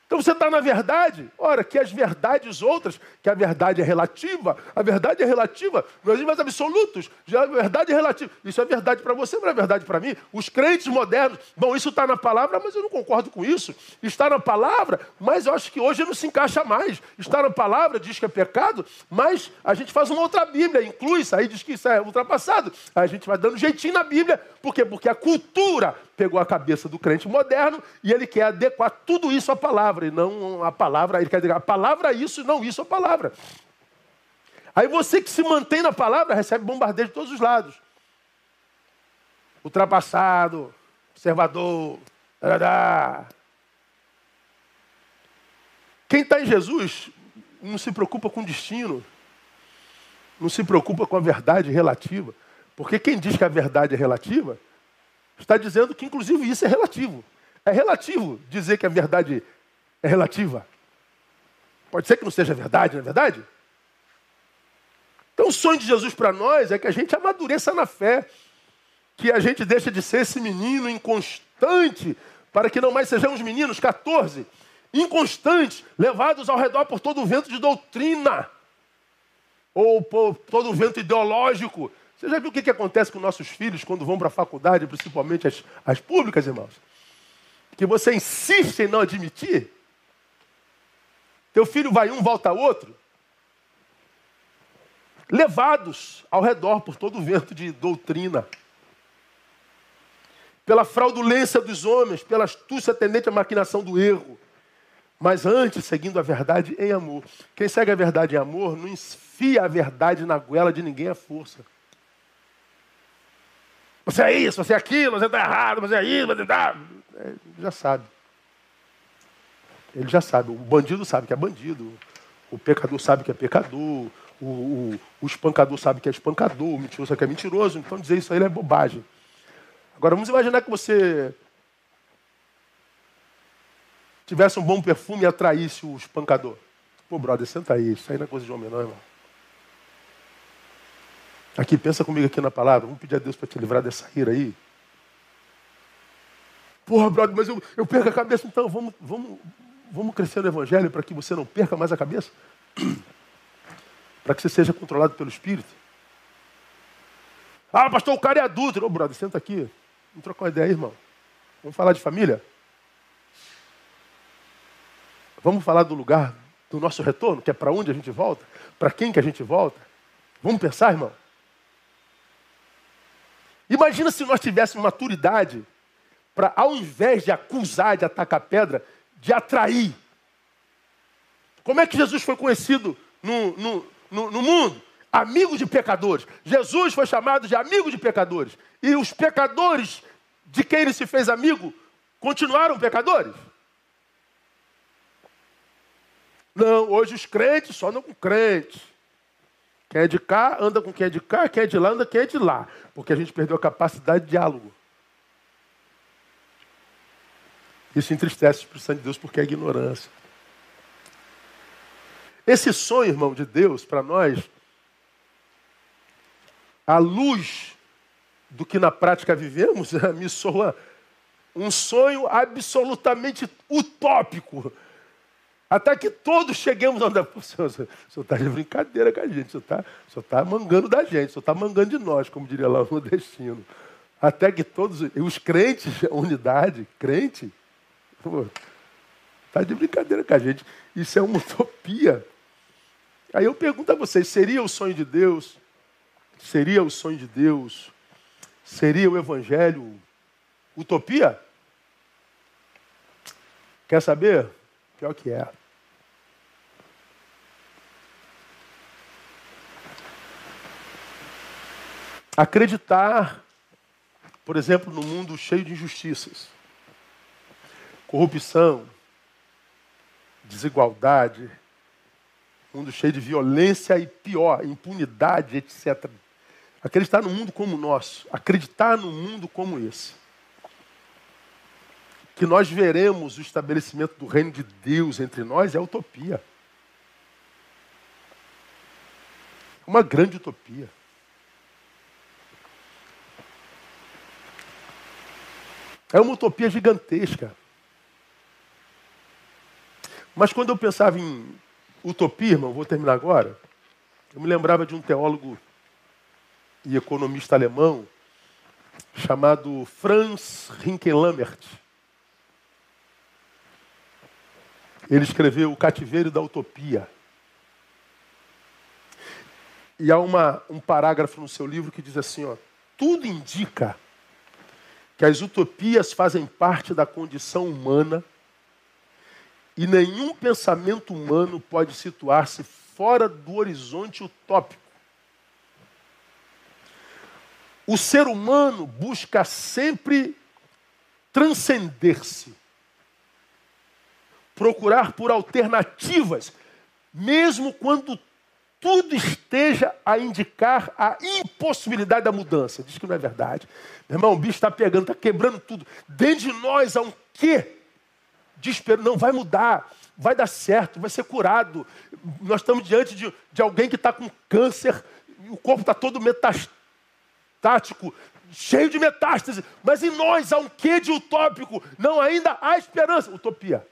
Então você está na verdade, ora, que as verdades outras, que a verdade é relativa, a verdade é relativa, nos mais absolutos, já a verdade é relativa. Isso é verdade para você, não é verdade para mim. Os crentes modernos, bom, isso está na palavra, mas eu não concordo com isso. Está na palavra, mas eu acho que hoje não se encaixa mais. Está na palavra, diz que é pecado, mas a gente faz uma outra Bíblia, inclui isso, aí diz que isso é ultrapassado. Aí a gente vai dando jeitinho na Bíblia, por quê? Porque a cultura pegou a cabeça do crente moderno e ele quer adequar tudo isso à palavra, e não a palavra, ele quer dizer a palavra isso e não isso a palavra. Aí você que se mantém na palavra recebe bombardeio de todos os lados. Ultrapassado, conservador, quem está em Jesus não se preocupa com o destino, não se preocupa com a verdade relativa. Porque quem diz que a verdade é relativa Está dizendo que, inclusive, isso é relativo. É relativo dizer que a verdade é relativa. Pode ser que não seja verdade, não é verdade? Então, o sonho de Jesus para nós é que a gente amadureça na fé, que a gente deixe de ser esse menino inconstante, para que não mais sejamos meninos, 14, inconstantes, levados ao redor por todo o vento de doutrina, ou por todo o vento ideológico, você já viu o que, que acontece com nossos filhos quando vão para a faculdade, principalmente as, as públicas, irmãos? Que você insiste em não admitir. Teu filho vai um, volta outro. Levados ao redor por todo o vento de doutrina. Pela fraudulência dos homens, pela astúcia tendente à maquinação do erro. Mas antes, seguindo a verdade em amor. Quem segue a verdade em amor não enfia a verdade na goela de ninguém à força. Você é isso, você é aquilo, você está errado, você é isso, você está. É, ele já sabe. Ele já sabe. O bandido sabe que é bandido. O pecador sabe que é pecador. O, o, o espancador sabe que é espancador. O mentiroso sabe que é mentiroso. Então dizer isso aí é bobagem. Agora vamos imaginar que você tivesse um bom perfume e atraísse o espancador. Pô, brother, senta aí. Isso aí não é coisa de homem, não, irmão. Aqui, pensa comigo aqui na palavra. Vamos pedir a Deus para te livrar dessa ira aí. Porra, brother, mas eu, eu perco a cabeça, então vamos, vamos, vamos crescer no Evangelho para que você não perca mais a cabeça? para que você seja controlado pelo Espírito? Ah, pastor, o cara é adúltero. Ô, brother, senta aqui. Vamos trocar uma ideia, irmão. Vamos falar de família? Vamos falar do lugar do nosso retorno, que é para onde a gente volta? Para quem que a gente volta? Vamos pensar, irmão? Imagina se nós tivéssemos maturidade para, ao invés de acusar, de atacar pedra, de atrair. Como é que Jesus foi conhecido no, no, no, no mundo? Amigo de pecadores. Jesus foi chamado de amigo de pecadores. E os pecadores de quem ele se fez amigo continuaram pecadores? Não, hoje os crentes só andam com crentes. Quem é de cá anda com quem é de cá, quem é de lá anda com quem é de lá. Porque a gente perdeu a capacidade de diálogo. Isso entristece o Espírito Santo de Deus porque é ignorância. Esse sonho, irmão, de Deus para nós, à luz do que na prática vivemos, me soa um sonho absolutamente utópico. Até que todos cheguemos a andar. O senhor está de brincadeira com a gente, o senhor está tá mangando da gente, o senhor está mangando de nós, como diria lá o destino. Até que todos, os crentes, unidade, crente, está de brincadeira com a gente. Isso é uma utopia. Aí eu pergunto a vocês: seria o sonho de Deus? Seria o sonho de Deus? Seria o Evangelho utopia? Quer saber? Pior que é. Acreditar, por exemplo, no mundo cheio de injustiças, corrupção, desigualdade, mundo cheio de violência e pior, impunidade, etc. Acreditar no mundo como o nosso, acreditar no mundo como esse que nós veremos o estabelecimento do reino de Deus entre nós é utopia. Uma grande utopia. É uma utopia gigantesca. Mas quando eu pensava em utopia, irmão, vou terminar agora, eu me lembrava de um teólogo e economista alemão chamado Franz Rinkelamert. Ele escreveu O Cativeiro da Utopia. E há uma, um parágrafo no seu livro que diz assim: ó, tudo indica que as utopias fazem parte da condição humana e nenhum pensamento humano pode situar-se fora do horizonte utópico. O ser humano busca sempre transcender-se procurar por alternativas, mesmo quando tudo esteja a indicar a impossibilidade da mudança. Diz que não é verdade. Meu irmão, o bicho está pegando, está quebrando tudo. Dentro de nós há um quê? Desespero. Não, vai mudar, vai dar certo, vai ser curado. Nós estamos diante de, de alguém que está com câncer, o corpo está todo metastático, cheio de metástase. Mas em nós há um quê de utópico? Não, ainda há esperança. Utopia.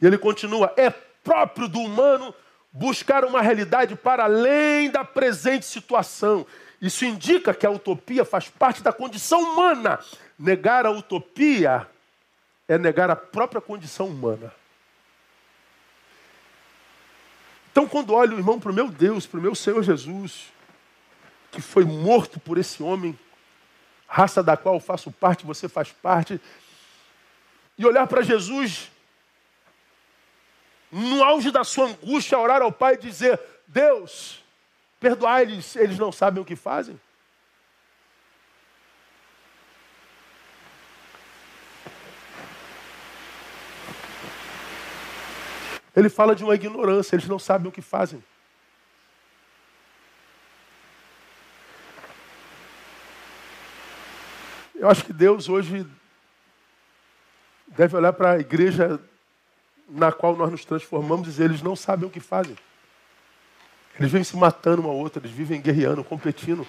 E ele continua: é próprio do humano buscar uma realidade para além da presente situação. Isso indica que a utopia faz parte da condição humana. Negar a utopia é negar a própria condição humana. Então, quando olho, irmão, para o meu Deus, para o meu Senhor Jesus, que foi morto por esse homem, raça da qual eu faço parte, você faz parte, e olhar para Jesus no auge da sua angústia, orar ao Pai e dizer: Deus, perdoai-lhes, eles não sabem o que fazem. Ele fala de uma ignorância, eles não sabem o que fazem. Eu acho que Deus hoje deve olhar para a igreja na qual nós nos transformamos e eles não sabem o que fazem. Eles vivem se matando uma outra, eles vivem guerreando, competindo.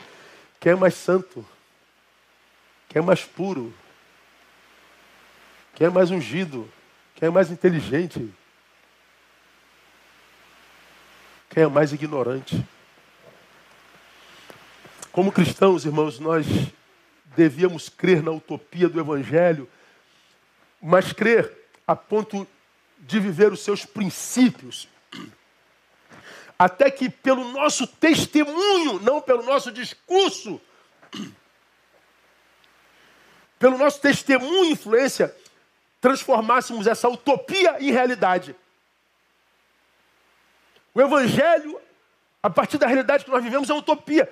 Quem é mais santo? Quem é mais puro? Quem é mais ungido? Quem é mais inteligente? Quem é mais ignorante? Como cristãos, irmãos, nós devíamos crer na utopia do Evangelho, mas crer a ponto de viver os seus princípios, até que pelo nosso testemunho, não pelo nosso discurso, pelo nosso testemunho e influência, transformássemos essa utopia em realidade. O Evangelho, a partir da realidade que nós vivemos, é utopia.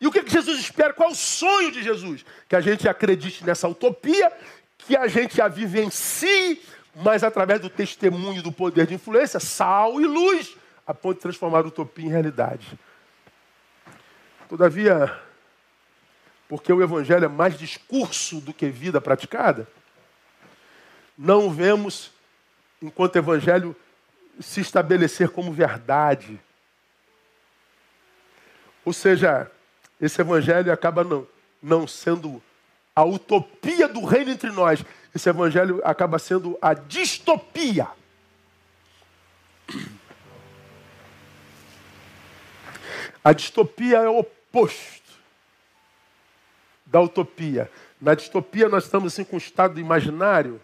E o que, que Jesus espera? Qual é o sonho de Jesus? Que a gente acredite nessa utopia, que a gente a vivencie, mas através do testemunho do poder de influência, sal e luz a ponto de transformar a utopia em realidade. Todavia, porque o Evangelho é mais discurso do que vida praticada, não vemos, enquanto Evangelho, se estabelecer como verdade. Ou seja, esse Evangelho acaba não, não sendo a utopia do reino entre nós, esse Evangelho acaba sendo a distopia. A distopia é o oposto da utopia. Na distopia nós estamos assim com um estado imaginário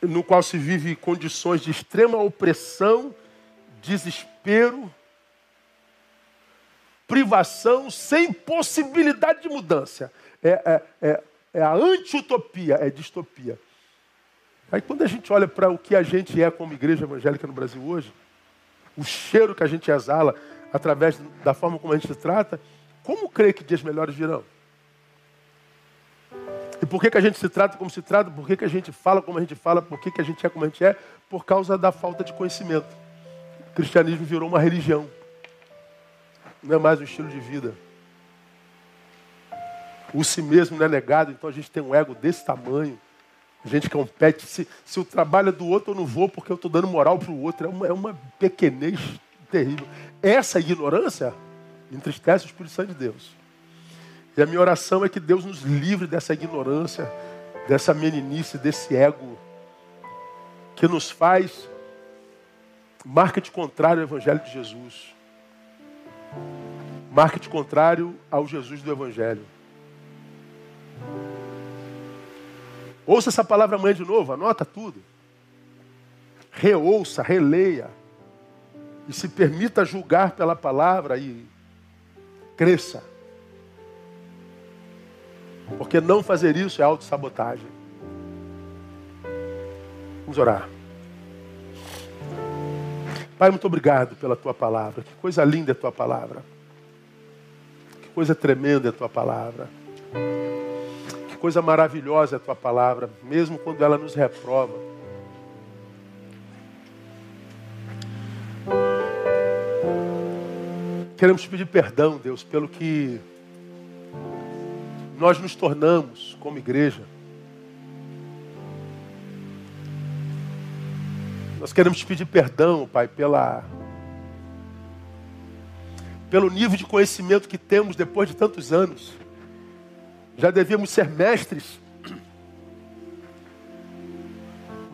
no qual se vive condições de extrema opressão, desespero, privação, sem possibilidade de mudança. É, é, é, é a anti-utopia, é distopia. Aí quando a gente olha para o que a gente é como igreja evangélica no Brasil hoje, o cheiro que a gente exala através da forma como a gente se trata, como crê que dias melhores virão? E por que, que a gente se trata como se trata? Por que, que a gente fala como a gente fala? Por que, que a gente é como a gente é? Por causa da falta de conhecimento. O cristianismo virou uma religião. Não é mais um estilo de vida. O si mesmo não é negado, então a gente tem um ego desse tamanho. A gente compete. Se, se o trabalho é do outro, eu não vou porque eu estou dando moral para o outro. É uma, é uma pequenez terrível. Essa ignorância entristece o Espírito Santo de Deus. E a minha oração é que Deus nos livre dessa ignorância, dessa meninice, desse ego, que nos faz marketing contrário ao Evangelho de Jesus. Marketing contrário ao Jesus do Evangelho. Ouça essa palavra amanhã de novo, anota tudo. Reouça, releia. E se permita julgar pela palavra e cresça. Porque não fazer isso é autossabotagem. Vamos orar. Pai, muito obrigado pela tua palavra. Que coisa linda é a tua palavra. Que coisa tremenda é a tua palavra coisa maravilhosa é a tua palavra, mesmo quando ela nos reprova. Queremos te pedir perdão, Deus, pelo que nós nos tornamos como igreja. Nós queremos te pedir perdão, Pai, pela pelo nível de conhecimento que temos depois de tantos anos. Já devíamos ser mestres.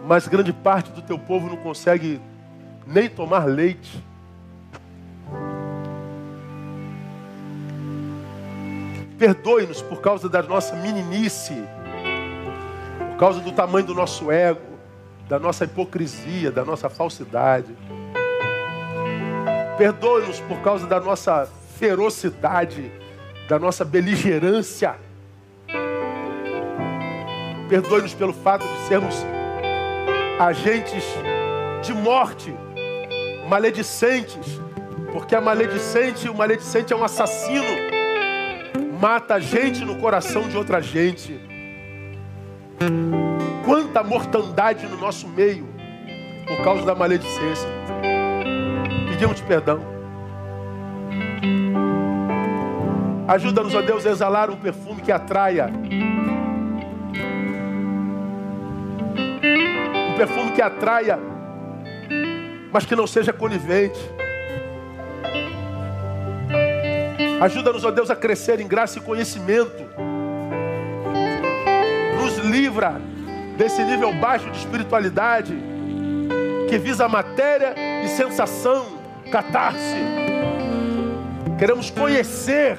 Mas grande parte do teu povo não consegue nem tomar leite. Perdoe-nos por causa da nossa meninice, por causa do tamanho do nosso ego, da nossa hipocrisia, da nossa falsidade. Perdoe-nos por causa da nossa ferocidade, da nossa beligerância. Perdoe-nos pelo fato de sermos agentes de morte, maledicentes, porque a maledicente, o maledicente é um assassino, mata a gente no coração de outra gente. Quanta mortandade no nosso meio por causa da maledicência. Pedimos perdão. Ajuda-nos, ó Deus, a exalar um perfume que atraia um perfume que atraia, mas que não seja conivente. Ajuda-nos, ó Deus, a crescer em graça e conhecimento. livra desse nível baixo de espiritualidade que visa matéria e sensação, catarse. Queremos conhecer.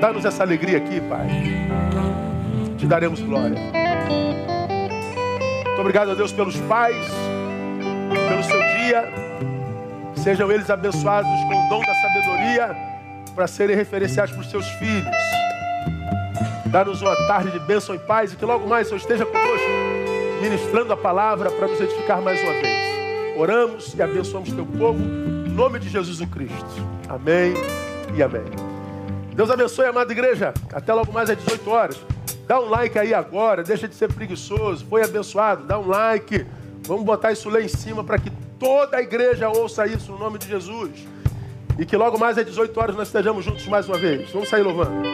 Dá-nos essa alegria aqui, Pai. Te daremos glória. Muito obrigado a Deus pelos pais, pelo seu dia. Sejam eles abençoados com o dom da sabedoria para serem referenciados para os seus filhos. Dá-nos uma tarde de bênção e paz e que logo mais o Senhor esteja conosco, ministrando a palavra para nos edificar mais uma vez. Oramos e abençoamos teu povo, em nome de Jesus o Cristo. Amém e amém. Deus abençoe, amada igreja. Até logo mais às 18 horas. Dá um like aí agora, deixa de ser preguiçoso. Foi abençoado, dá um like. Vamos botar isso lá em cima para que toda a igreja ouça isso no nome de Jesus. E que logo mais às 18 horas nós estejamos juntos mais uma vez. Vamos sair louvando.